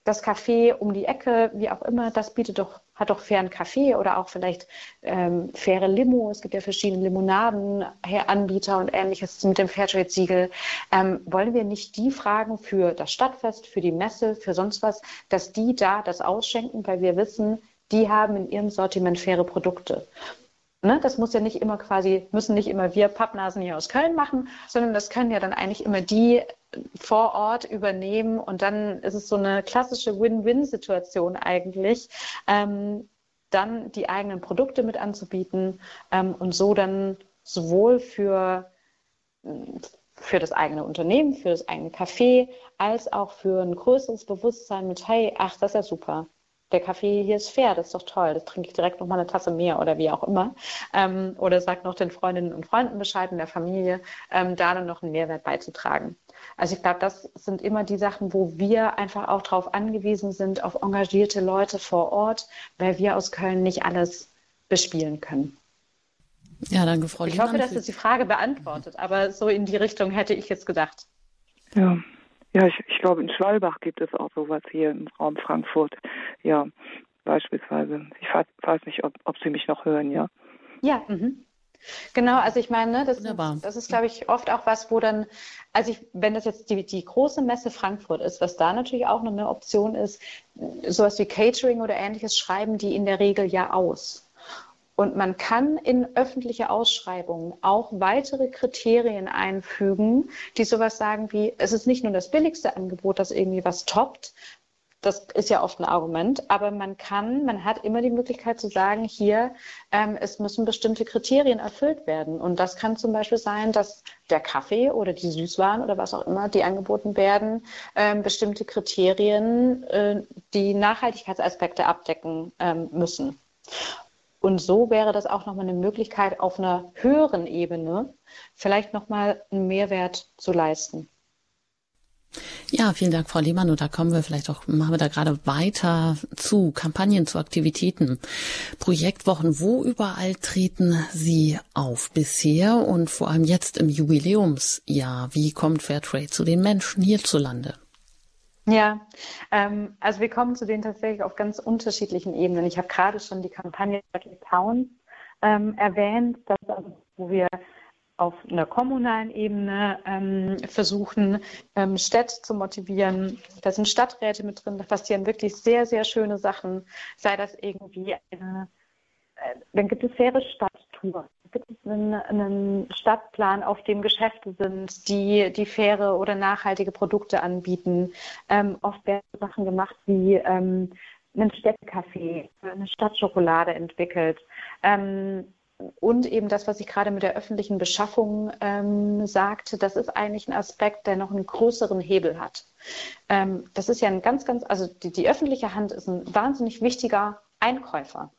[SPEAKER 2] das Café um die Ecke, wie auch immer, das bietet doch, hat doch fairen Kaffee oder auch vielleicht ähm, faire Limo. Es gibt ja verschiedene Limonadenanbieter und ähnliches mit dem Fairtrade-Siegel. Ähm, wollen wir nicht die fragen für das Stadtfest, für die Messe, für sonst was, dass die da das ausschenken, weil wir wissen, die haben in ihrem Sortiment faire Produkte. Ne, das muss ja nicht immer quasi, müssen nicht immer wir Pappnasen hier aus Köln machen, sondern das können ja dann eigentlich immer die vor Ort übernehmen und dann ist es so eine klassische Win-Win-Situation eigentlich, ähm, dann die eigenen Produkte mit anzubieten ähm, und so dann sowohl für für das eigene Unternehmen, für das eigene Café, als auch für ein größeres Bewusstsein mit, hey, ach, das ist ja super der Kaffee hier ist fair, das ist doch toll, das trinke ich direkt nochmal eine Tasse mehr oder wie auch immer. Ähm, oder sag noch den Freundinnen und Freunden Bescheid in der Familie, ähm, da dann noch einen Mehrwert beizutragen. Also ich glaube, das sind immer die Sachen, wo wir einfach auch darauf angewiesen sind, auf engagierte Leute vor Ort, weil wir aus Köln nicht alles bespielen können.
[SPEAKER 1] Ja, danke, Frau
[SPEAKER 2] Ich hoffe, dass es die Frage beantwortet, aber so in die Richtung hätte ich jetzt gedacht.
[SPEAKER 6] Ja. Ja, ich, ich glaube, in Schwalbach gibt es auch sowas hier im Raum Frankfurt. Ja, beispielsweise. Ich weiß nicht, ob, ob Sie mich noch hören, ja.
[SPEAKER 2] Ja, mhm. Genau, also ich meine, ne, das, das ist, glaube ich, oft auch was, wo dann, also ich, wenn das jetzt die, die große Messe Frankfurt ist, was da natürlich auch noch eine Option ist, sowas wie Catering oder ähnliches schreiben die in der Regel ja aus. Und man kann in öffentliche Ausschreibungen auch weitere Kriterien einfügen, die sowas sagen wie, es ist nicht nur das billigste Angebot, das irgendwie was toppt, das ist ja oft ein Argument, aber man kann, man hat immer die Möglichkeit zu sagen, hier, ähm, es müssen bestimmte Kriterien erfüllt werden. Und das kann zum Beispiel sein, dass der Kaffee oder die Süßwaren oder was auch immer, die angeboten werden, ähm, bestimmte Kriterien, äh, die Nachhaltigkeitsaspekte abdecken ähm, müssen. Und so wäre das auch nochmal eine Möglichkeit, auf einer höheren Ebene vielleicht nochmal einen Mehrwert zu leisten.
[SPEAKER 1] Ja, vielen Dank, Frau Lehmann. Und da kommen wir vielleicht auch, machen wir da gerade weiter zu Kampagnen, zu Aktivitäten, Projektwochen. Wo überall treten Sie auf bisher und vor allem jetzt im Jubiläumsjahr? Wie kommt Fairtrade zu den Menschen hierzulande?
[SPEAKER 2] Ja, ähm, also wir kommen zu denen tatsächlich auf ganz unterschiedlichen Ebenen. Ich habe gerade schon die Kampagne Towns ähm, erwähnt, das also, wo wir auf einer kommunalen Ebene ähm, versuchen, ähm, Städte zu motivieren. Da sind Stadträte mit drin, da passieren wirklich sehr, sehr schöne Sachen. Sei das irgendwie eine, äh, dann gibt es faire Stadttouren gibt es einen, einen, Stadtplan, auf dem Geschäfte sind, die, die faire oder nachhaltige Produkte anbieten. Ähm, oft werden Sachen gemacht wie ähm, einen Städtecafé, eine Stadtschokolade entwickelt. Ähm, und eben das, was ich gerade mit der öffentlichen Beschaffung ähm, sagte, das ist eigentlich ein Aspekt, der noch einen größeren Hebel hat. Ähm, das ist ja ein ganz, ganz, also die, die öffentliche Hand ist ein wahnsinnig wichtiger Einkäufer.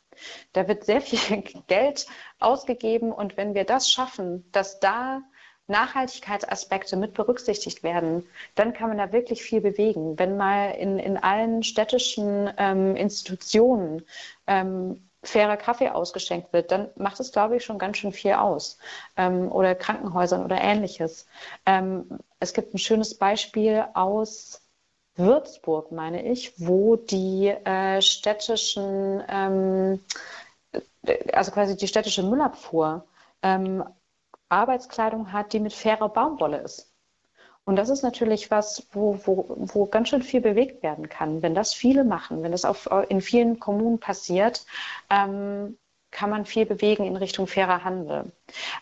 [SPEAKER 2] Da wird sehr viel (laughs) Geld ausgegeben und wenn wir das schaffen, dass da Nachhaltigkeitsaspekte mit berücksichtigt werden, dann kann man da wirklich viel bewegen. Wenn mal in, in allen städtischen ähm, Institutionen ähm, fairer Kaffee ausgeschenkt wird, dann macht es, glaube ich, schon ganz schön viel aus. Ähm, oder Krankenhäusern oder ähnliches. Ähm, es gibt ein schönes Beispiel aus Würzburg, meine ich, wo die äh, städtischen, ähm, also quasi die städtische Müllabfuhr ähm, Arbeitskleidung hat, die mit fairer Baumwolle ist. Und das ist natürlich was, wo, wo, wo ganz schön viel bewegt werden kann. Wenn das viele machen, wenn das auf, in vielen Kommunen passiert, ähm, kann man viel bewegen in Richtung fairer Handel.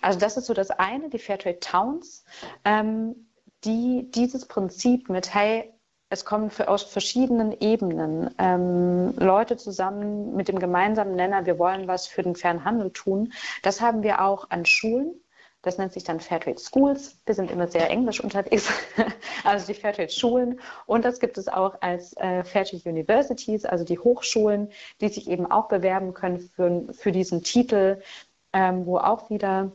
[SPEAKER 2] Also das ist so das eine, die Fairtrade Towns, ähm, die dieses Prinzip mit, hey, es kommen aus verschiedenen Ebenen ähm, Leute zusammen mit dem gemeinsamen Nenner, wir wollen was für den fairen Handel tun. Das haben wir auch an Schulen. Das nennt sich dann Fairtrade Schools. Wir sind immer sehr englisch unterwegs, (laughs) also die Fairtrade Schulen. Und das gibt es auch als äh, Fairtrade Universities, also die Hochschulen, die sich eben auch bewerben können für, für diesen Titel, ähm, wo auch wieder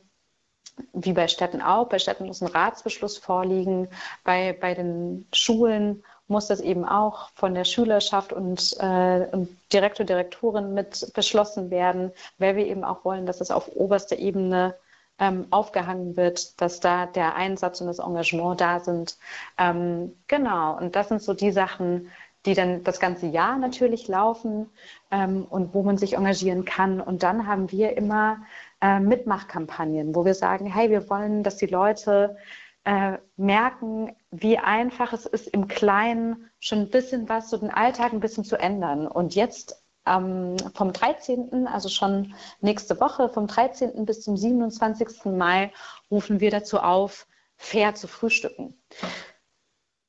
[SPEAKER 2] wie bei Städten auch. Bei Städten muss ein Ratsbeschluss vorliegen. Bei, bei den Schulen muss das eben auch von der Schülerschaft und, äh, und Direktor, Direktorin mit beschlossen werden, weil wir eben auch wollen, dass es auf oberster Ebene ähm, aufgehangen wird, dass da der Einsatz und das Engagement da sind. Ähm, genau, und das sind so die Sachen, die dann das ganze Jahr natürlich laufen ähm, und wo man sich engagieren kann. Und dann haben wir immer äh, Mitmachkampagnen, wo wir sagen, hey, wir wollen, dass die Leute äh, merken, wie einfach es ist, im Kleinen schon ein bisschen was, so den Alltag ein bisschen zu ändern. Und jetzt ähm, vom 13., also schon nächste Woche, vom 13. bis zum 27. Mai, rufen wir dazu auf, fair zu frühstücken.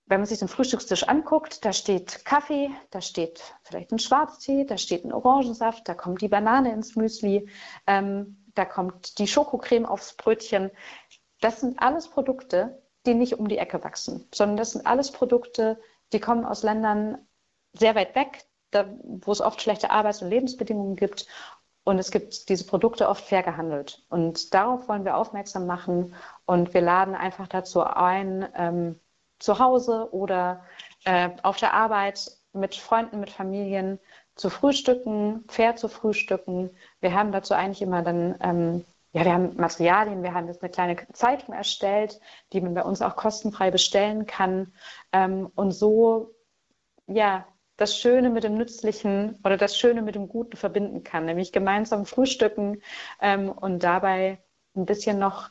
[SPEAKER 2] Wenn man sich den Frühstückstisch anguckt, da steht Kaffee, da steht vielleicht ein Schwarztee, da steht ein Orangensaft, da kommt die Banane ins Müsli, ähm, da kommt die Schokocreme aufs Brötchen. Das sind alles Produkte, die nicht um die Ecke wachsen, sondern das sind alles Produkte, die kommen aus Ländern sehr weit weg, da, wo es oft schlechte Arbeits- und Lebensbedingungen gibt. Und es gibt diese Produkte oft fair gehandelt. Und darauf wollen wir aufmerksam machen. Und wir laden einfach dazu ein, ähm, zu Hause oder äh, auf der Arbeit mit Freunden, mit Familien zu frühstücken, fair zu frühstücken. Wir haben dazu eigentlich immer dann, ähm, ja, wir haben Materialien, wir haben jetzt eine kleine Zeitung erstellt, die man bei uns auch kostenfrei bestellen kann. Ähm, und so, ja, das Schöne mit dem Nützlichen oder das Schöne mit dem Guten verbinden kann, nämlich gemeinsam frühstücken ähm, und dabei ein bisschen noch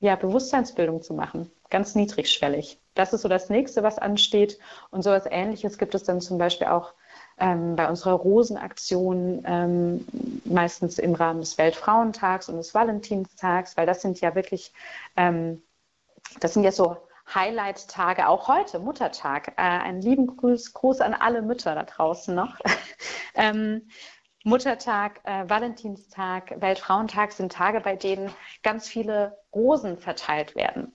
[SPEAKER 2] ja, Bewusstseinsbildung zu machen, ganz niedrigschwellig. Das ist so das nächste, was ansteht. Und so etwas Ähnliches gibt es dann zum Beispiel auch ähm, bei unserer Rosenaktion, ähm, meistens im Rahmen des Weltfrauentags und des Valentinstags, weil das sind ja wirklich, ähm, das sind ja so Highlight-Tage, auch heute, Muttertag. Äh, einen lieben Gruß, Gruß an alle Mütter da draußen noch. (laughs) ähm, Muttertag, äh, Valentinstag, Weltfrauentag sind Tage, bei denen ganz viele Rosen verteilt werden.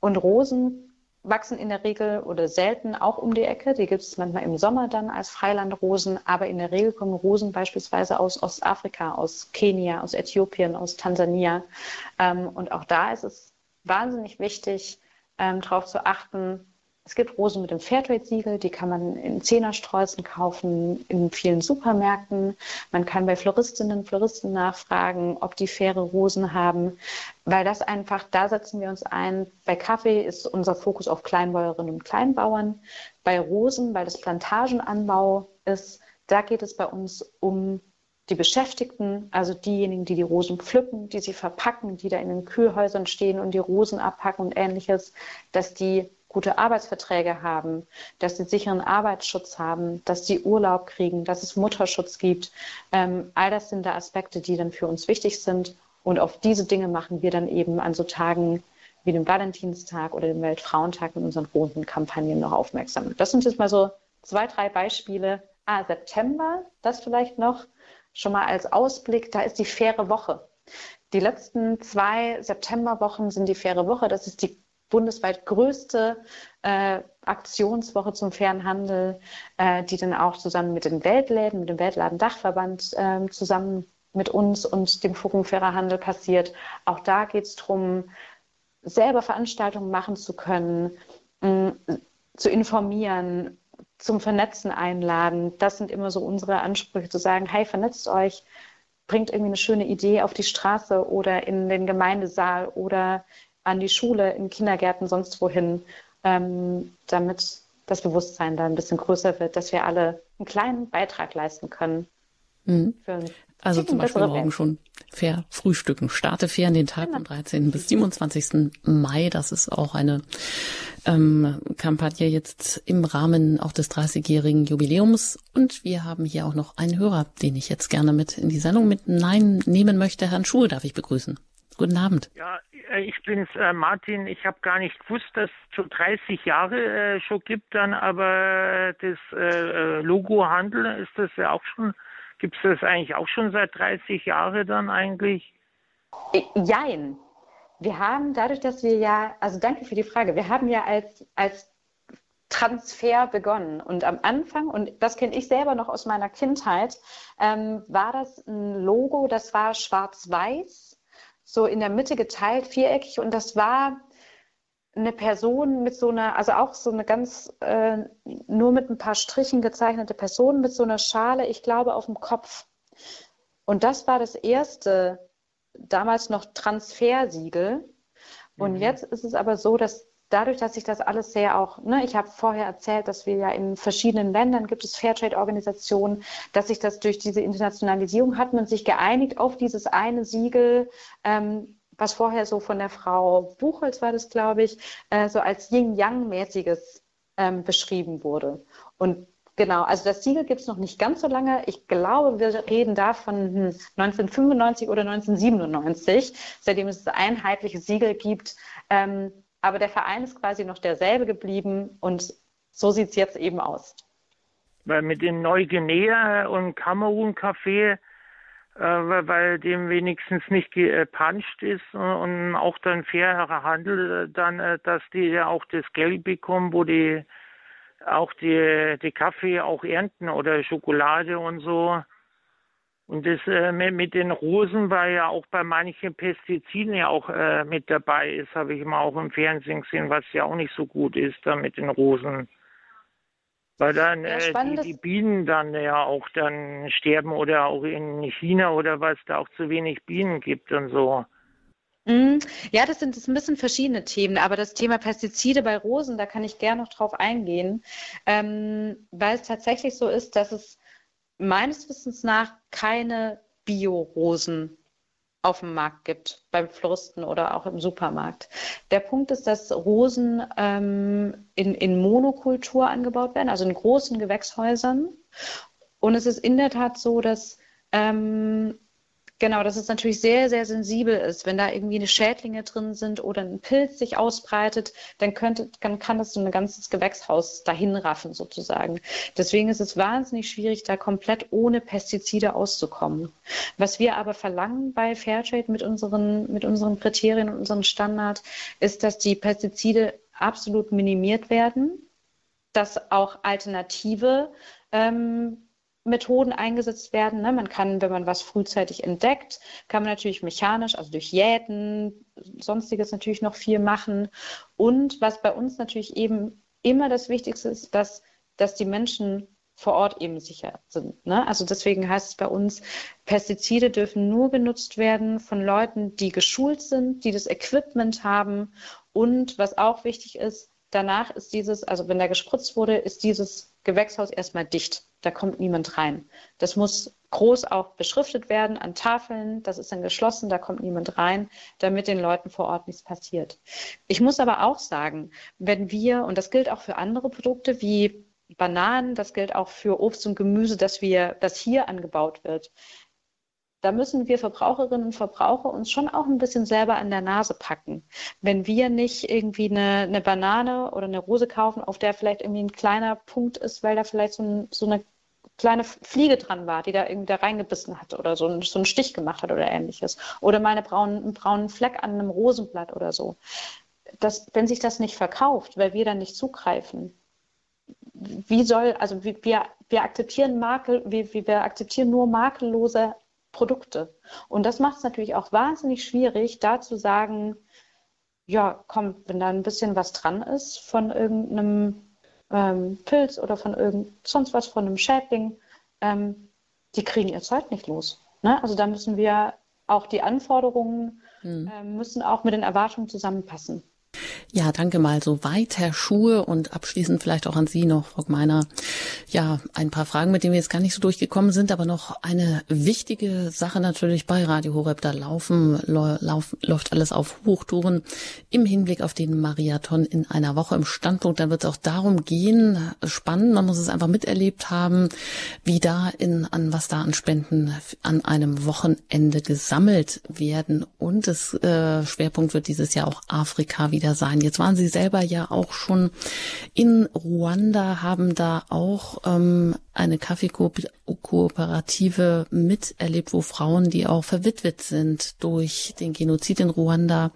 [SPEAKER 2] Und Rosen wachsen in der Regel oder selten auch um die Ecke. Die gibt es manchmal im Sommer dann als Freilandrosen, aber in der Regel kommen Rosen beispielsweise aus Ostafrika, aus Kenia, aus Äthiopien, aus Tansania. Ähm, und auch da ist es wahnsinnig wichtig, ähm, darauf zu achten, es gibt Rosen mit dem Fairtrade-Siegel, die kann man in Zehnerstreuzen kaufen, in vielen Supermärkten. Man kann bei Floristinnen und Floristen nachfragen, ob die faire Rosen haben, weil das einfach, da setzen wir uns ein. Bei Kaffee ist unser Fokus auf Kleinbäuerinnen und Kleinbauern. Bei Rosen, weil das Plantagenanbau ist, da geht es bei uns um die Beschäftigten, also diejenigen, die die Rosen pflücken, die sie verpacken, die da in den Kühlhäusern stehen und die Rosen abpacken und ähnliches, dass die gute Arbeitsverträge haben, dass sie sicheren Arbeitsschutz haben, dass sie Urlaub kriegen, dass es Mutterschutz gibt. Ähm, all das sind da Aspekte, die dann für uns wichtig sind. Und auf diese Dinge machen wir dann eben an so Tagen wie dem Valentinstag oder dem Weltfrauentag in unseren Rosenkampagnen noch aufmerksam. Das sind jetzt mal so zwei, drei Beispiele. Ah, September, das vielleicht noch schon mal als Ausblick, da ist die faire Woche. Die letzten zwei Septemberwochen sind die faire Woche. Das ist die bundesweit größte äh, Aktionswoche zum fairen Handel, äh, die dann auch zusammen mit den Weltläden, mit dem Weltladendachverband äh, zusammen mit uns und dem Forum Fairer Handel passiert. Auch da geht es darum, selber Veranstaltungen machen zu können, mh, zu informieren, zum Vernetzen einladen. Das sind immer so unsere Ansprüche, zu sagen, hey, vernetzt euch, bringt irgendwie eine schöne Idee auf die Straße oder in den Gemeindesaal oder an die Schule, in Kindergärten, sonst wohin, ähm, damit das Bewusstsein da ein bisschen größer wird, dass wir alle einen kleinen Beitrag leisten können.
[SPEAKER 1] Mhm. also zum Beispiel morgen Welt. schon fair frühstücken. Starte fair in den Tag genau. vom 13. bis 27. Mai. Das ist auch eine ähm, Kampagne jetzt im Rahmen auch des 30-jährigen Jubiläums. Und wir haben hier auch noch einen Hörer, den ich jetzt gerne mit in die Sendung mit Nein nehmen möchte. Herrn Schuhe darf ich begrüßen. Guten Abend.
[SPEAKER 7] Ja, äh, ich bin's, äh, Martin. Ich habe gar nicht gewusst, dass es schon 30 Jahre äh, schon gibt, dann aber das äh, äh, Logo Handel ist das ja auch schon, gibt es das eigentlich auch schon seit 30 Jahren dann eigentlich?
[SPEAKER 2] Äh, jein. Wir haben dadurch, dass wir ja, also danke für die Frage, wir haben ja als, als Transfer begonnen. Und am Anfang, und das kenne ich selber noch aus meiner Kindheit, ähm, war das ein Logo, das war schwarz-weiß so in der Mitte geteilt, viereckig. Und das war eine Person mit so einer, also auch so eine ganz, äh, nur mit ein paar Strichen gezeichnete Person mit so einer Schale, ich glaube, auf dem Kopf. Und das war das erste, damals noch Transfersiegel. Und mhm. jetzt ist es aber so, dass dadurch, dass sich das alles sehr auch, ne, ich habe vorher erzählt, dass wir ja in verschiedenen Ländern gibt es Fairtrade-Organisationen, dass sich das durch diese Internationalisierung hat man sich geeinigt auf dieses eine Siegel, ähm, was vorher so von der Frau Buchholz war das, glaube ich, äh, so als Yin-Yang-mäßiges ähm, beschrieben wurde. Und Genau, also das Siegel gibt es noch nicht ganz so lange. Ich glaube, wir reden da von 1995 hm, oder 1997, seitdem es das einheitliche Siegel gibt. Ähm, aber der Verein ist quasi noch derselbe geblieben und so sieht es jetzt eben aus.
[SPEAKER 7] Weil mit dem Neuguinea und Kamerun-Café, äh, weil dem wenigstens nicht gepanscht ist und auch dann fairer Handel, dann, äh, dass die ja auch das Geld bekommen, wo die auch die, die Kaffee auch ernten oder Schokolade und so. Und das äh, mit den Rosen war ja auch bei manchen Pestiziden ja auch äh, mit dabei ist, habe ich mal auch im Fernsehen gesehen, was ja auch nicht so gut ist da mit den Rosen. Weil dann ja, äh, die, die, Bienen dann ja auch dann sterben oder auch in China oder was da auch zu wenig Bienen gibt und so.
[SPEAKER 2] Mhm. Ja, das sind das ein bisschen verschiedene Themen, aber das Thema Pestizide bei Rosen, da kann ich gerne noch drauf eingehen, ähm, weil es tatsächlich so ist, dass es meines Wissens nach keine Bio-Rosen auf dem Markt gibt, beim Floristen oder auch im Supermarkt. Der Punkt ist, dass Rosen ähm, in, in Monokultur angebaut werden, also in großen Gewächshäusern. Und es ist in der Tat so, dass ähm, Genau, dass es natürlich sehr, sehr sensibel ist. Wenn da irgendwie eine Schädlinge drin sind oder ein Pilz sich ausbreitet, dann könnte, dann kann das so ein ganzes Gewächshaus dahin raffen sozusagen. Deswegen ist es wahnsinnig schwierig, da komplett ohne Pestizide auszukommen. Was wir aber verlangen bei Fairtrade mit unseren, mit unseren Kriterien und unserem Standard, ist, dass die Pestizide absolut minimiert werden, dass auch alternative ähm, Methoden eingesetzt werden. Ne? Man kann, wenn man was frühzeitig entdeckt, kann man natürlich mechanisch, also durch Jäten, sonstiges natürlich noch viel machen. Und was bei uns natürlich eben immer das Wichtigste ist, dass, dass die Menschen vor Ort eben sicher sind. Ne? Also deswegen heißt es bei uns, Pestizide dürfen nur benutzt werden von Leuten, die geschult sind, die das Equipment haben. Und was auch wichtig ist, danach ist dieses, also wenn da gespritzt wurde, ist dieses Gewächshaus erstmal dicht. Da kommt niemand rein. Das muss groß auch beschriftet werden an Tafeln. Das ist dann geschlossen, da kommt niemand rein, damit den Leuten vor Ort nichts passiert. Ich muss aber auch sagen, wenn wir, und das gilt auch für andere Produkte wie Bananen, das gilt auch für Obst und Gemüse, das wir, das hier angebaut wird da müssen wir Verbraucherinnen und Verbraucher uns schon auch ein bisschen selber an der Nase packen. Wenn wir nicht irgendwie eine, eine Banane oder eine Rose kaufen, auf der vielleicht irgendwie ein kleiner Punkt ist, weil da vielleicht so, ein, so eine kleine Fliege dran war, die da irgendwie da reingebissen hat oder so, so einen Stich gemacht hat oder ähnliches. Oder mal eine braunen, einen braunen Fleck an einem Rosenblatt oder so. Das, wenn sich das nicht verkauft, weil wir dann nicht zugreifen, wie soll, also wir, wir akzeptieren Makel, wir, wir akzeptieren nur makellose Produkte. Und das macht es natürlich auch wahnsinnig schwierig, da zu sagen, ja, komm, wenn da ein bisschen was dran ist von irgendeinem ähm, Pilz oder von irgend sonst was, von einem Schädling, ähm, die kriegen ihr Zeug nicht los. Ne? Also da müssen wir auch die Anforderungen hm. äh, müssen auch mit den Erwartungen zusammenpassen.
[SPEAKER 1] Ja, danke mal. So weit, Herr Schuhe und abschließend vielleicht auch an Sie noch, Frau Meiner. Ja, ein paar Fragen, mit denen wir jetzt gar nicht so durchgekommen sind, aber noch eine wichtige Sache natürlich bei Radio Horeb. Da laufen, lauf, läuft alles auf Hochtouren im Hinblick auf den Marathon in einer Woche im Standpunkt. Dann wird es auch darum gehen, spannend, man muss es einfach miterlebt haben, wie da in, an was da an Spenden an einem Wochenende gesammelt werden. Und das äh, Schwerpunkt wird dieses Jahr auch Afrika wieder sein. Jetzt waren Sie selber ja auch schon in Ruanda, haben da auch ähm, eine Kaffeekooperative miterlebt, wo Frauen, die auch verwitwet sind durch den Genozid in Ruanda,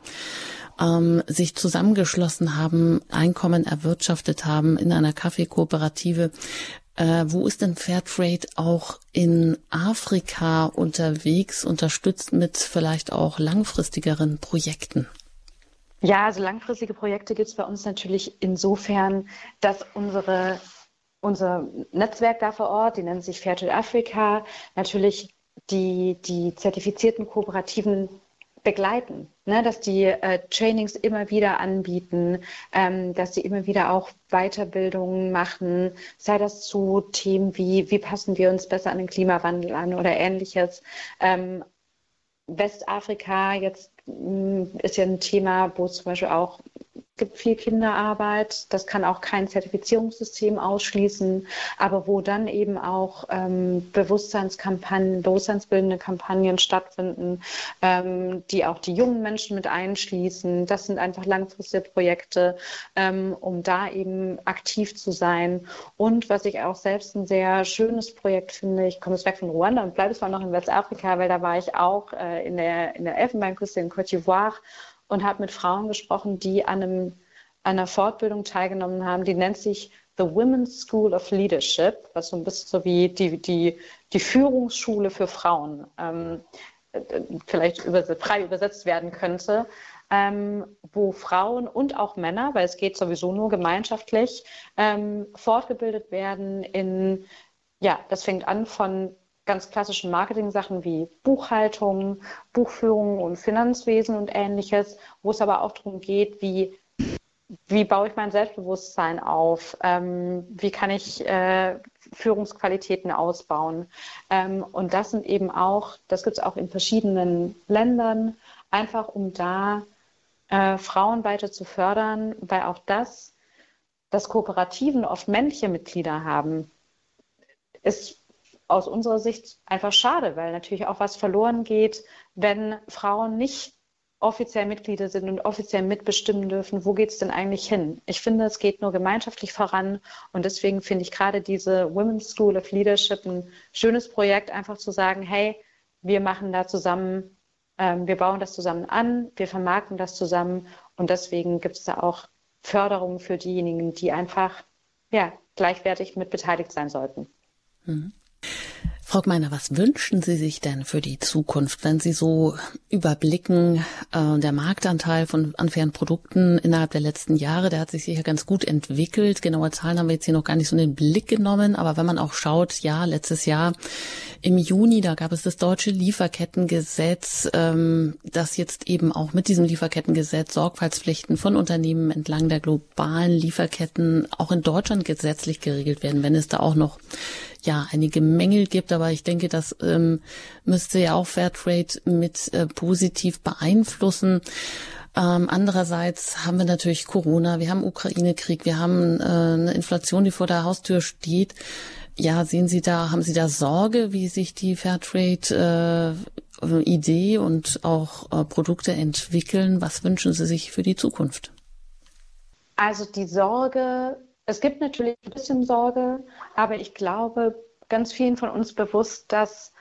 [SPEAKER 1] ähm, sich zusammengeschlossen haben, Einkommen erwirtschaftet haben in einer Kaffeekooperative. Äh, wo ist denn Fairtrade auch in Afrika unterwegs, unterstützt mit vielleicht auch langfristigeren Projekten?
[SPEAKER 2] Ja, also langfristige Projekte gibt es bei uns natürlich insofern, dass unsere, unser Netzwerk da vor Ort, die nennen sich Fairtrade Africa, natürlich die, die zertifizierten Kooperativen begleiten, ne? dass die äh, Trainings immer wieder anbieten, ähm, dass sie immer wieder auch Weiterbildungen machen, sei das zu Themen wie, wie passen wir uns besser an den Klimawandel an oder ähnliches. Ähm, Westafrika jetzt ist ja ein Thema, wo zum Beispiel auch gibt viel Kinderarbeit. Das kann auch kein Zertifizierungssystem ausschließen, aber wo dann eben auch ähm, Bewusstseinskampagnen, bewusstseinsbildende Kampagnen stattfinden, ähm, die auch die jungen Menschen mit einschließen. Das sind einfach langfristige Projekte, ähm, um da eben aktiv zu sein. Und was ich auch selbst ein sehr schönes Projekt finde, ich komme jetzt weg von Ruanda und bleibe zwar noch in Westafrika, weil da war ich auch äh, in der, in der Elfenbeinküste in Côte d'Ivoire und habe mit Frauen gesprochen, die an einem, einer Fortbildung teilgenommen haben, die nennt sich The Women's School of Leadership, was so ein bisschen so wie die, die, die Führungsschule für Frauen ähm, vielleicht übers frei übersetzt werden könnte, ähm, wo Frauen und auch Männer, weil es geht sowieso nur gemeinschaftlich, ähm, fortgebildet werden in, ja, das fängt an von ganz klassischen Marketing-Sachen wie Buchhaltung, Buchführung und Finanzwesen und ähnliches, wo es aber auch darum geht, wie wie baue ich mein Selbstbewusstsein auf? Ähm, wie kann ich äh, Führungsqualitäten ausbauen? Ähm, und das sind eben auch, das gibt es auch in verschiedenen Ländern, einfach um da äh, Frauen weiter zu fördern, weil auch das, dass Kooperativen oft männliche Mitglieder haben, ist aus unserer Sicht einfach schade, weil natürlich auch was verloren geht, wenn Frauen nicht offiziell Mitglieder sind und offiziell mitbestimmen dürfen, wo geht es denn eigentlich hin? Ich finde, es geht nur gemeinschaftlich voran und deswegen finde ich gerade diese Women's School of Leadership ein schönes Projekt, einfach zu sagen, hey, wir machen da zusammen, ähm, wir bauen das zusammen an, wir vermarkten das zusammen und deswegen gibt es da auch Förderung für diejenigen, die einfach ja, gleichwertig mit beteiligt sein sollten.
[SPEAKER 1] Mhm. Frau Gmeiner, was wünschen Sie sich denn für die Zukunft, wenn Sie so überblicken, äh, der Marktanteil von unfairen Produkten innerhalb der letzten Jahre, der hat sich sicher ganz gut entwickelt. Genaue Zahlen haben wir jetzt hier noch gar nicht so in den Blick genommen, aber wenn man auch schaut, ja, letztes Jahr im Juni, da gab es das deutsche Lieferkettengesetz, ähm, das jetzt eben auch mit diesem Lieferkettengesetz Sorgfaltspflichten von Unternehmen entlang der globalen Lieferketten auch in Deutschland gesetzlich geregelt werden, wenn es da auch noch ja einige Mängel gibt, aber ich denke, das ähm, müsste ja auch Fairtrade mit äh, positiv beeinflussen. Ähm, andererseits haben wir natürlich Corona, wir haben Ukraine-Krieg, wir haben äh, eine Inflation, die vor der Haustür steht. Ja, sehen Sie da, haben Sie da Sorge, wie sich die Fairtrade äh, und auch äh, Produkte entwickeln? Was wünschen Sie sich für die Zukunft?
[SPEAKER 2] Also die Sorge es gibt natürlich ein bisschen Sorge, aber ich glaube ganz vielen von uns bewusst, dass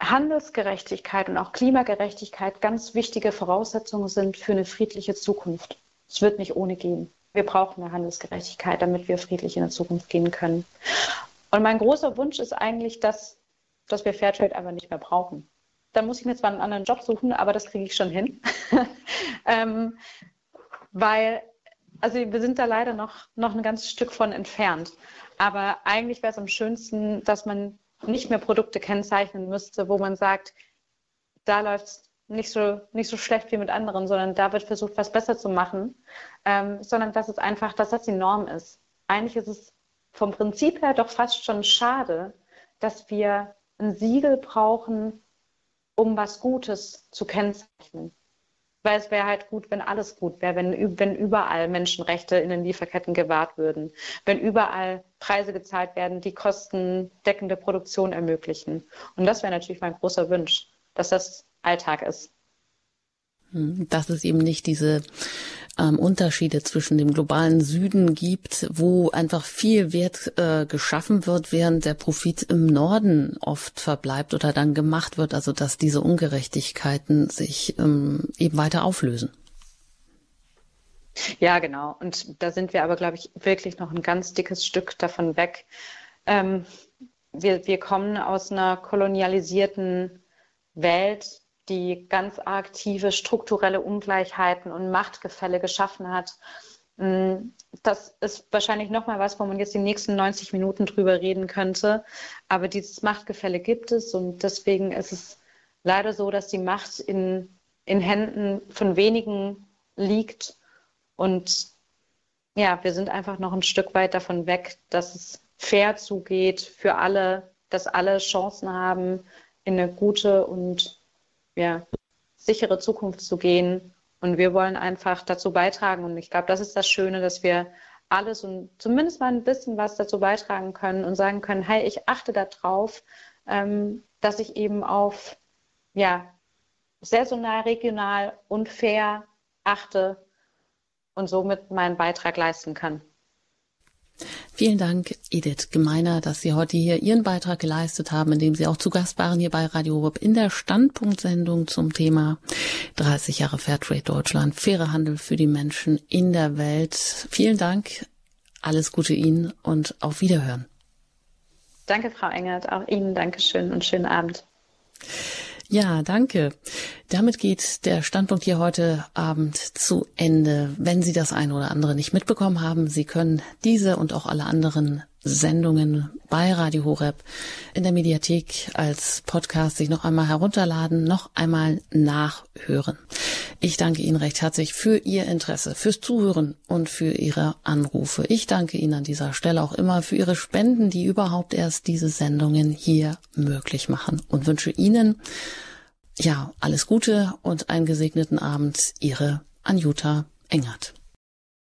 [SPEAKER 2] Handelsgerechtigkeit und auch Klimagerechtigkeit ganz wichtige Voraussetzungen sind für eine friedliche Zukunft. Es wird nicht ohne gehen. Wir brauchen eine Handelsgerechtigkeit, damit wir friedlich in der Zukunft gehen können. Und mein großer Wunsch ist eigentlich, dass, dass wir Fairtrade einfach nicht mehr brauchen. Dann muss ich mir zwar einen anderen Job suchen, aber das kriege ich schon hin. (laughs) ähm, weil also wir sind da leider noch, noch ein ganzes Stück von entfernt. Aber eigentlich wäre es am schönsten, dass man nicht mehr Produkte kennzeichnen müsste, wo man sagt, da läuft es nicht so, nicht so schlecht wie mit anderen, sondern da wird versucht, was besser zu machen, ähm, sondern dass es einfach, dass das die Norm ist. Eigentlich ist es vom Prinzip her doch fast schon schade, dass wir ein Siegel brauchen, um was Gutes zu kennzeichnen weil es wäre halt gut, wenn alles gut wäre, wenn, wenn überall Menschenrechte in den Lieferketten gewahrt würden, wenn überall Preise gezahlt werden, die kostendeckende Produktion ermöglichen. Und das wäre natürlich mein großer Wunsch, dass das Alltag ist.
[SPEAKER 1] Hm, dass es eben nicht diese ähm, Unterschiede zwischen dem globalen Süden gibt, wo einfach viel Wert äh, geschaffen wird, während der Profit im Norden oft verbleibt oder dann gemacht wird, also dass diese Ungerechtigkeiten sich ähm, eben weiter auflösen.
[SPEAKER 2] Ja, genau. Und da sind wir aber, glaube ich, wirklich noch ein ganz dickes Stück davon weg. Ähm, wir, wir kommen aus einer kolonialisierten Welt, die ganz aktive strukturelle Ungleichheiten und Machtgefälle geschaffen hat. Mm, das ist wahrscheinlich nochmal was, wo man jetzt die nächsten 90 Minuten drüber reden könnte. Aber dieses Machtgefälle gibt es und deswegen ist es leider so, dass die Macht in, in Händen von wenigen liegt. Und ja, wir sind einfach noch ein Stück weit davon weg, dass es fair zugeht für alle, dass alle Chancen haben, in eine gute und ja, sichere Zukunft zu gehen. Und wir wollen einfach dazu beitragen. Und ich glaube, das ist das Schöne, dass wir alles und zumindest mal ein bisschen was dazu beitragen können und sagen können, hey, ich achte darauf, ähm, dass ich eben auf ja, saisonal, regional und fair achte und somit meinen Beitrag leisten kann.
[SPEAKER 1] Vielen Dank, Edith Gemeiner, dass Sie heute hier Ihren Beitrag geleistet haben, indem Sie auch zu Gast waren hier bei Radio Rupp in der Standpunktsendung zum Thema 30 Jahre Fairtrade Deutschland, faire Handel für die Menschen in der Welt. Vielen Dank alles Gute Ihnen und auf Wiederhören.
[SPEAKER 2] Danke, Frau Engert. Auch Ihnen Dankeschön und schönen Abend.
[SPEAKER 1] Ja, danke. Damit geht der Standpunkt hier heute Abend zu Ende. Wenn Sie das eine oder andere nicht mitbekommen haben, Sie können diese und auch alle anderen Sendungen bei Radio Horeb in der Mediathek als Podcast sich noch einmal herunterladen, noch einmal nachhören. Ich danke Ihnen recht herzlich für Ihr Interesse, fürs Zuhören und für Ihre Anrufe. Ich danke Ihnen an dieser Stelle auch immer für Ihre Spenden, die überhaupt erst diese Sendungen hier möglich machen und wünsche Ihnen ja alles Gute und einen gesegneten Abend. Ihre Anjuta Engert.